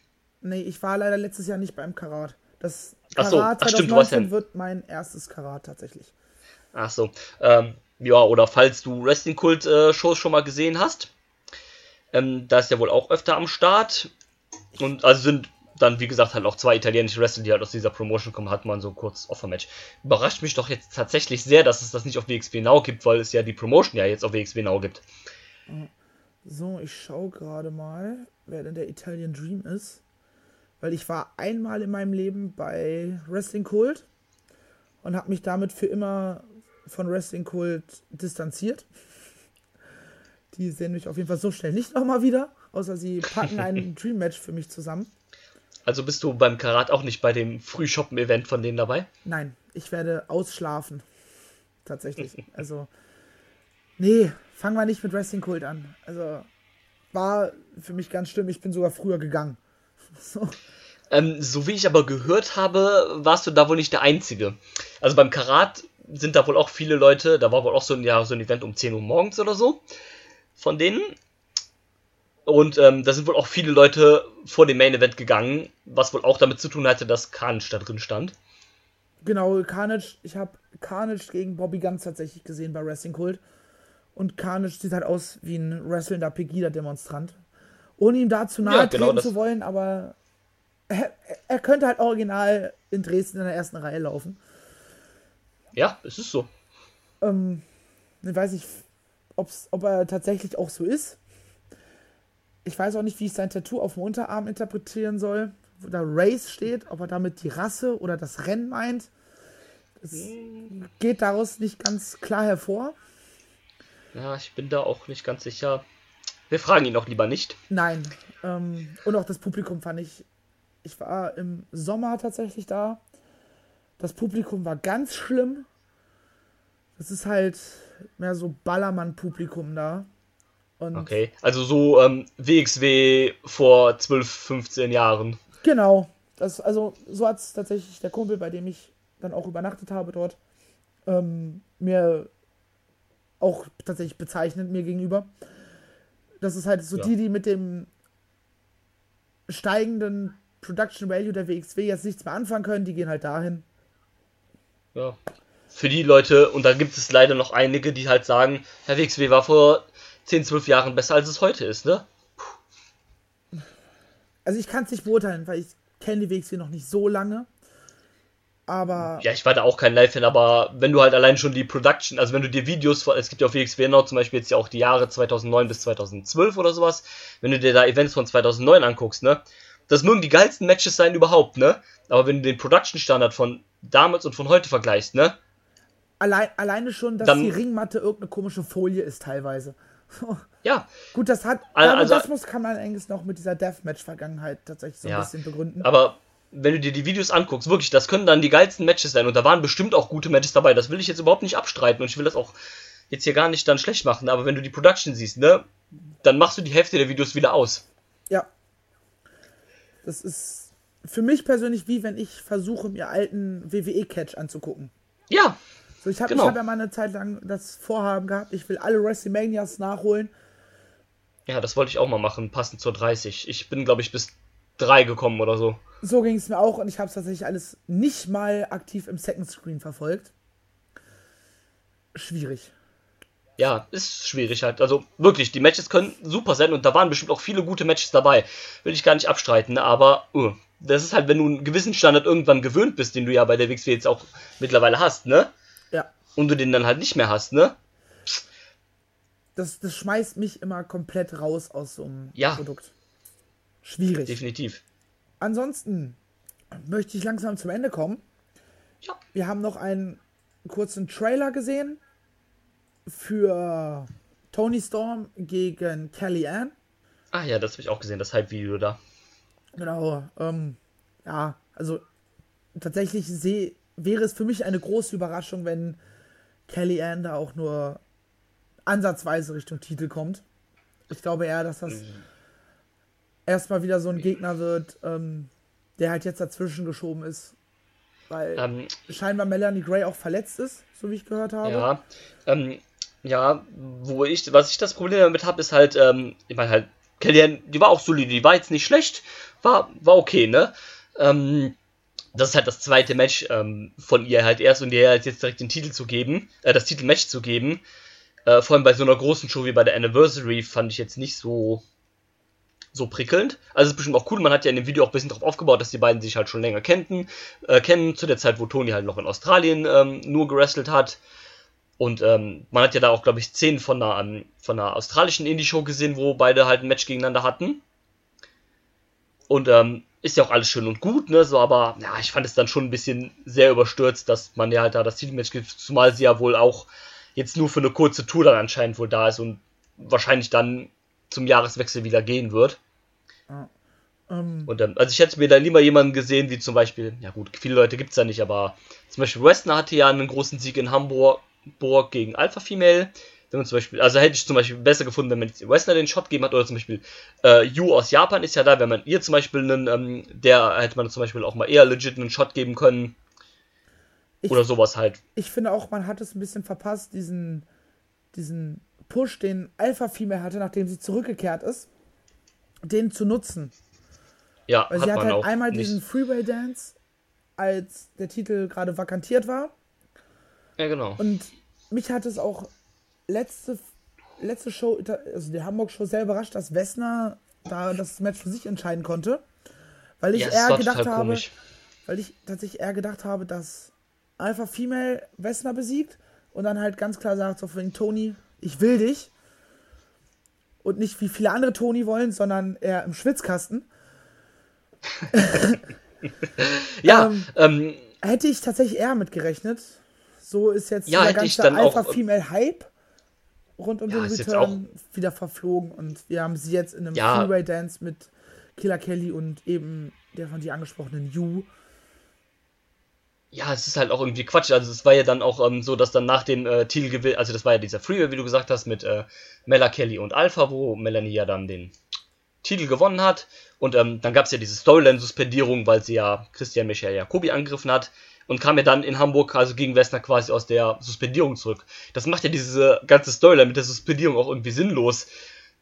Nee, ich war leider letztes Jahr nicht beim Karat. Das Ach so, Karat ach stimmt, du warst 2019 ja- wird mein erstes Karat tatsächlich. Ach so. Ähm, ja, oder falls du Wrestling-Kult-Shows schon mal gesehen hast. Ähm, da ist ja wohl auch öfter am Start. Und also sind dann, wie gesagt, halt auch zwei italienische Wrestler, die halt aus dieser Promotion kommen, hat man so kurz Offermatch. Überrascht mich doch jetzt tatsächlich sehr, dass es das nicht auf WXW Now gibt, weil es ja die Promotion ja jetzt auf WXW Now gibt. So, ich schaue gerade mal, wer denn der Italian Dream ist. Weil ich war einmal in meinem Leben bei Wrestling Kult und habe mich damit für immer von Wrestling Kult distanziert. Die sehen mich auf jeden Fall so schnell nicht nochmal wieder, außer sie packen ein Dream Match für mich zusammen. Also bist du beim Karat auch nicht bei dem Frühshoppen-Event von denen dabei? Nein, ich werde ausschlafen. Tatsächlich. Also, nee, fangen wir nicht mit Wrestling Kult an. Also, war für mich ganz schlimm. Ich bin sogar früher gegangen. So. Ähm, so wie ich aber gehört habe, warst du da wohl nicht der Einzige. Also beim Karat sind da wohl auch viele Leute, da war wohl auch so ein, ja, so ein Event um 10 Uhr morgens oder so von denen. Und ähm, da sind wohl auch viele Leute vor dem Main Event gegangen, was wohl auch damit zu tun hatte, dass Carnage da drin stand. Genau, Carnage, ich habe Carnage gegen Bobby Guns tatsächlich gesehen bei Wrestling Kult. Und Carnage sieht halt aus wie ein wrestlender Pegida-Demonstrant. Ohne ihm da zu nahe Ja, genau treten zu wollen, aber er, er könnte halt original in Dresden in der ersten Reihe laufen. Ja, es ist so. ähm, ich weiß nicht, ob's, ob er tatsächlich auch so ist. Ich weiß auch nicht, wie ich sein Tattoo auf dem Unterarm interpretieren soll, wo da Race steht, ob er damit die Rasse oder das Rennen meint. Es geht daraus nicht ganz klar hervor. Ja, ich bin da auch nicht ganz sicher. Wir fragen ihn auch lieber nicht. Nein. Ähm, und auch das Publikum fand ich. Ich war im Sommer tatsächlich da. Das Publikum war ganz schlimm. Das ist halt mehr so Ballermann-Publikum da. Und Okay. Also so ähm, WXW vor 12, 15 Jahren. Genau. Das, also, so hat es tatsächlich der Kumpel, bei dem ich dann auch übernachtet habe dort, ähm, mir auch tatsächlich bezeichnet, mir gegenüber. Das ist halt so Ja. die, die mit dem steigenden Production Value der WXW jetzt nichts mehr anfangen können, die gehen halt dahin. Ja. Für die Leute, und da gibt es leider noch einige, die halt sagen, Herr WXW war vor 10, 12 Jahren besser, als es heute ist, ne? Also ich kann es nicht beurteilen, weil ich kenne die WXW noch nicht so lange. Aber Ja, ich war da auch kein Live-Fan, aber wenn du halt allein schon die Production, also wenn du dir Videos, von- es gibt ja auf WXW noch zum Beispiel jetzt ja auch die Jahre 2009 bis 2012 oder sowas, wenn du dir da Events von 2009 anguckst, ne? Das mögen die geilsten Matches sein überhaupt, ne? Aber wenn du den Production-Standard von damals und von heute vergleichst, ne? Allein, alleine schon, dass Dann- die Ringmatte irgendeine komische Folie ist teilweise. Ja, Gut, das hat. Also- das muss kann man eigentlich noch mit dieser Deathmatch-Vergangenheit tatsächlich so ein Ja, bisschen begründen. aber wenn du dir die Videos anguckst, wirklich, das können dann die geilsten Matches sein. Und da waren bestimmt auch gute Matches dabei. Das will ich jetzt überhaupt nicht abstreiten und ich will das auch jetzt hier gar nicht dann schlecht machen. Aber wenn du die Production siehst, ne, dann machst du die Hälfte der Videos wieder aus. Ja. Das ist für mich persönlich wie wenn ich versuche, mir alten WWE-Catch anzugucken. Ja, So, ich habe Genau. ich hab ja mal eine Zeit lang das Vorhaben gehabt, ich will alle WrestleManias nachholen. ja, das wollte ich auch mal machen, passend zur 30. Ich bin, glaube ich, bis 3 gekommen oder so. So ging es mir auch und ich habe es tatsächlich alles nicht mal aktiv im Second Screen verfolgt. Schwierig. Ja, ist schwierig halt. Also wirklich, die Matches können super sein und da waren bestimmt auch viele gute Matches dabei. Will ich gar nicht abstreiten, aber uh, das ist halt, wenn du einen gewissen Standard irgendwann gewöhnt bist, den du ja bei der WXW jetzt auch mittlerweile hast, ne? Und du den dann halt nicht mehr hast, ne? Das, das schmeißt mich immer komplett raus aus so einem Ja. Produkt. Schwierig. Definitiv. Ansonsten möchte ich langsam zum Ende kommen. Ja. Wir haben noch einen kurzen Trailer gesehen für Tony Storm gegen Kelly Ann. Ah ja, das habe ich auch gesehen, das Hype-Video da. Genau. Ähm, ja, also tatsächlich seh, wäre es für mich eine große Überraschung, wenn Kelly Ann da auch nur ansatzweise Richtung Titel kommt. Ich glaube eher, dass das erstmal wieder so ein Gegner wird, ähm, der halt jetzt dazwischen geschoben ist. Weil Ähm, scheinbar Melanie Gray auch verletzt ist, so wie ich gehört habe. ja, ähm, ja, wo ich, was ich das Problem damit habe, ist halt, ähm, ich meine halt, Kellyanne, die war auch solide, die war jetzt nicht schlecht, war, war okay, ne? Ähm, das ist halt das zweite Match ähm, von ihr halt erst und ihr halt jetzt direkt den Titel zu geben, äh, das Titelmatch zu geben. Äh, vor allem bei so einer großen Show wie bei der Anniversary fand ich jetzt nicht so so prickelnd. Also es ist bestimmt auch cool, man hat ja in dem Video auch ein bisschen drauf aufgebaut, dass die beiden sich halt schon länger kennten, äh, kennen, zu der Zeit, wo Tony halt noch in Australien ähm, nur gewrestelt hat. Und ähm, man hat ja da auch, glaube ich, Szenen von einer, ähm, von einer australischen Indie-Show gesehen, wo beide halt ein Match gegeneinander hatten. Und ähm, ist ja auch alles schön und gut, ne? So, aber ja, ich fand es dann schon ein bisschen sehr überstürzt, dass man ja halt da das Titelmatch gibt, zumal sie ja wohl auch jetzt nur für eine kurze Tour dann anscheinend wohl da ist und wahrscheinlich dann zum Jahreswechsel wieder gehen wird. Ähm, Und ähm, also ich hätte mir da lieber jemanden gesehen, wie zum Beispiel, ja gut, viele Leute gibt es da nicht, aber zum Beispiel Westner hatte ja einen großen Sieg in Hamburg Burg gegen Alpha Female. Wenn man zum Beispiel, also hätte ich zum Beispiel besser gefunden, wenn man jetzt Westner den Shot gegeben hat, oder zum Beispiel äh, Yu aus Japan ist ja da, wenn man ihr zum Beispiel einen, ähm, der hätte man zum Beispiel auch mal eher legit einen Shot geben können. Ich- oder sowas halt. ich finde auch, man hat es ein bisschen verpasst, diesen, diesen Push, den Alpha Female hatte, nachdem sie zurückgekehrt ist, den zu nutzen. Ja, Weil hat sie hat man halt auch einmal nicht. diesen Freeway Dance, als der Titel gerade vakantiert war. Ja, genau. Und mich hat es auch letzte, letzte Show, also die Hamburg-Show sehr überrascht, dass Wessner da das Match für sich entscheiden konnte. Weil ich ja, eher gedacht habe, komisch. weil ich tatsächlich eher gedacht habe, dass Alpha Female Wessner besiegt und dann halt ganz klar sagt, so für den Tony, ich will dich. Und nicht wie viele andere Toni wollen, sondern eher im Schwitzkasten. Ja, Ähm, ähm, Hätte ich tatsächlich eher mit gerechnet. So ist jetzt Ja, ich ganze dann auch- Alpha-Female-Hype rund um Ja, den Return wieder verflogen. Und wir haben sie jetzt in einem Ja. Freeway-Dance mit Killer Kelly und eben der von dir angesprochenen Yu. ja, es ist halt auch irgendwie Quatsch. Also es war ja dann auch ähm, so, dass dann nach dem äh, Titelgewinn, also das war ja dieser Freeway, wie du gesagt hast, mit äh, Mella Kelly und Alpha, wo Melanie ja dann den Titel gewonnen hat. Und ähm, dann gab es ja diese Storyline-Suspendierung, weil sie ja Christian Michael Jacobi angegriffen hat. Und kam ja dann in Hamburg, also gegen Westner quasi aus der Suspendierung zurück. Das macht ja diese ganze Storyline mit der Suspendierung auch irgendwie sinnlos.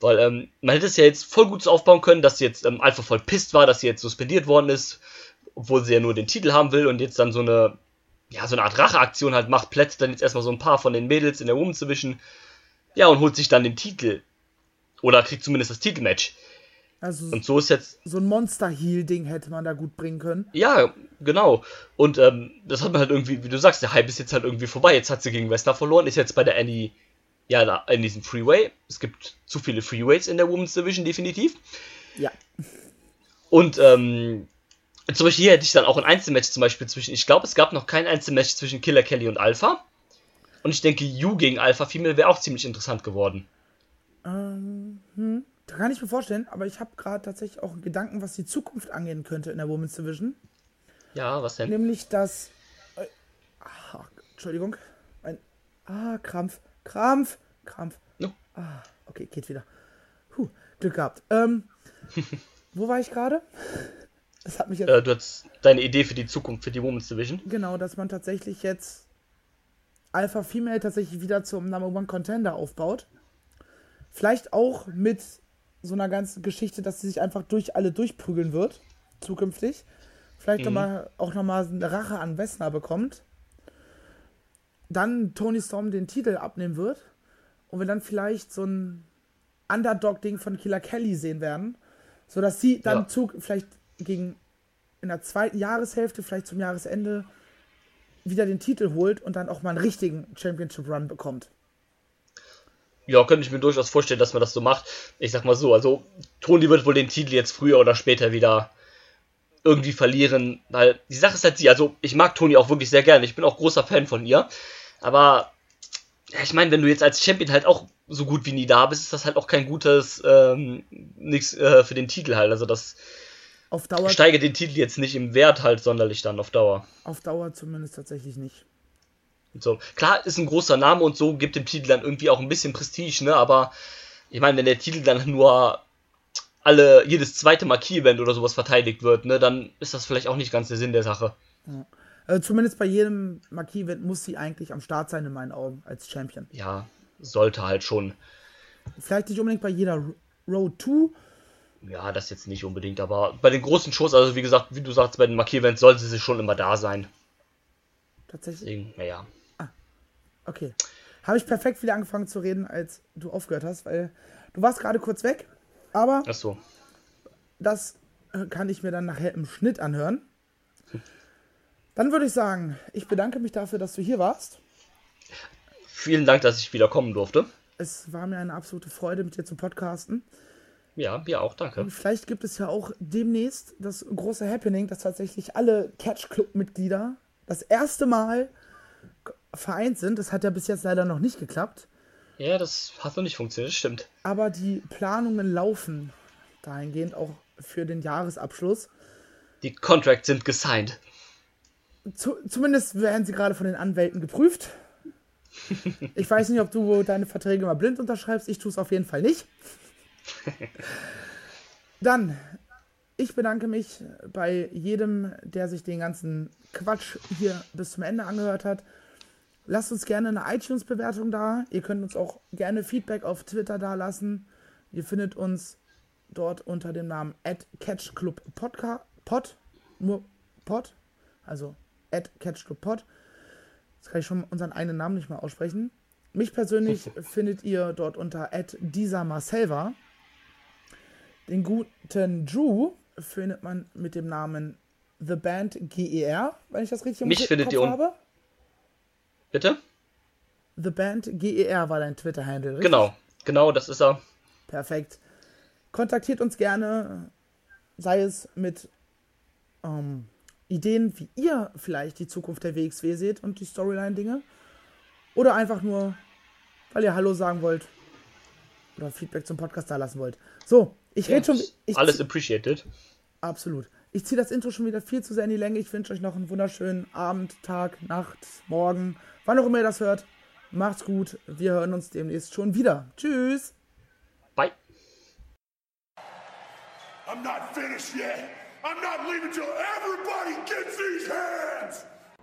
Weil ähm, man hätte es ja jetzt voll gut so aufbauen können, dass jetzt ähm, Alpha voll pisst war, dass sie jetzt suspendiert worden ist, obwohl sie ja nur den Titel haben will und jetzt dann so eine, ja, so eine Art Racheaktion halt macht, plätzt dann jetzt erstmal so ein paar von den Mädels in der Women's Division, ja, und holt sich dann den Titel. Oder kriegt zumindest das Titelmatch. Also Und so ist jetzt, so ein Monster-Heal-Ding hätte man da gut bringen können. ja, genau. Und ähm, das hat man halt irgendwie, wie du sagst, der Hype ist jetzt halt irgendwie vorbei. Jetzt hat sie gegen Westner verloren, ist jetzt bei der Annie, ja, da- in diesem Freeway. Es gibt zu viele Freeways in der Women's Division, definitiv. Ja. Und ähm, zum Beispiel hier hätte ich dann auch ein Einzelmatch zum Beispiel zwischen, ich glaube, es gab noch kein Einzelmatch zwischen Killer Kelly und Alpha. Und ich denke, You gegen Alpha Female wäre auch ziemlich interessant geworden. Da kann ich mir vorstellen, aber ich habe gerade tatsächlich auch einen Gedanken, was die Zukunft angehen könnte in der Women's Division. Ja, was denn? Nämlich, dass. Äh, ah, Entschuldigung. Ein. Ah, Krampf. Krampf. Krampf. No. Ah, okay, geht wieder. Puh, Glück gehabt. Ähm, wo war ich gerade? Das hat mich jetzt. Äh, du hast deine Idee für die Zukunft, für die Women's Division. Genau, dass man tatsächlich jetzt Alpha Female tatsächlich wieder zum Number One Contender aufbaut. Vielleicht auch mit so einer ganzen Geschichte, dass sie sich einfach durch alle durchprügeln wird, zukünftig. Vielleicht noch mal, auch nochmal eine Rache an Wessner bekommt. Dann Tony Storm den Titel abnehmen wird. Und wir dann vielleicht so ein Underdog-Ding von Killer Kelly sehen werden. Sodass sie dann Ja. Zug vielleicht gegen in der zweiten Jahreshälfte, vielleicht zum Jahresende, wieder den Titel holt und dann auch mal einen richtigen Championship Run bekommt. Ja, könnte ich mir durchaus vorstellen, dass man das so macht. Ich sag mal so, also Toni wird wohl den Titel jetzt früher oder später wieder irgendwie verlieren, weil die Sache ist halt sie, also ich mag Toni auch wirklich sehr gerne, ich bin auch großer Fan von ihr, aber ich meine, wenn du jetzt als Champion halt auch so gut wie nie da bist, ist das halt auch kein gutes ähm, nix äh, für den Titel halt, also das Auf Dauer, steigert den Titel jetzt nicht im Wert halt sonderlich dann auf Dauer. auf Dauer zumindest tatsächlich nicht. So. Klar, ist ein großer Name und so, gibt dem Titel dann irgendwie auch ein bisschen Prestige, ne? Aber ich meine, wenn der Titel dann nur alle, jedes zweite Marquis-Event oder sowas verteidigt wird, ne, dann ist das vielleicht auch nicht ganz der Sinn der Sache. Also zumindest bei jedem Marquis-Event muss sie eigentlich am Start sein, in meinen Augen, als Champion. Ja, sollte halt schon. Vielleicht nicht unbedingt bei jeder Road 2, Ja, das jetzt nicht unbedingt, aber bei den großen Shows, also wie gesagt, wie du sagst, bei den Marquis-Events sollte sie schon immer da sein. tatsächlich. Deswegen, naja. Okay. Habe ich perfekt wieder angefangen zu reden, als du aufgehört hast, weil du warst gerade kurz weg, aber Achso. das äh, kann ich mir dann nachher im Schnitt anhören. Dann würde ich sagen, ich bedanke mich dafür, dass du hier warst. Vielen Dank, dass ich wieder kommen durfte. Es war mir eine absolute Freude, mit dir zu podcasten. Ja, mir auch, danke. Vielleicht gibt es ja auch demnächst das große Happening, dass tatsächlich alle Catch Club-Mitglieder das erste Mal vereint sind. Das hat ja bis jetzt leider noch nicht geklappt. Ja, das hat noch nicht funktioniert, das stimmt. Aber die Planungen laufen dahingehend auch für den Jahresabschluss. Die Contracts sind gesigned. Zu, zumindest werden sie gerade von den Anwälten geprüft. Ich weiß nicht, ob du deine Verträge mal blind unterschreibst. Ich tue es auf jeden Fall nicht. Dann, ich bedanke mich bei jedem, der sich den ganzen Quatsch hier bis zum Ende angehört hat. Lasst uns gerne eine iTunes-Bewertung da. Ihr könnt uns auch gerne Feedback auf Twitter da lassen. Ihr findet uns dort unter dem Namen @catchclubpodcast pod nur pod, also @catchclubpod. Jetzt kann ich schon unseren eigenen Namen nicht mal aussprechen. Mich persönlich findet ihr dort unter @disamarselva. Den guten Drew findet man mit dem Namen The Band GER, wenn ich das richtig im Mich Kopf findet ihr un- habe. Bitte? The Band GER war dein Twitter-Handle, richtig? Genau, genau, das ist er. Perfekt. Kontaktiert uns gerne, sei es mit ähm, Ideen, wie ihr vielleicht die Zukunft der WXW seht und die Storyline-Dinge. Oder einfach nur, weil ihr Hallo sagen wollt oder Feedback zum Podcast da lassen wollt. So, ich rede schon. Ich Alles appreciated. Absolut. Ich ziehe das Intro schon wieder viel zu sehr in die Länge. Ich wünsche euch noch einen wunderschönen Abend, Tag, Nacht, Morgen, wann auch immer ihr das hört. Macht's gut. Wir hören uns demnächst schon wieder. Tschüss. Bye. I'm not finished yet. I'm not leaving till everybody gets these hands.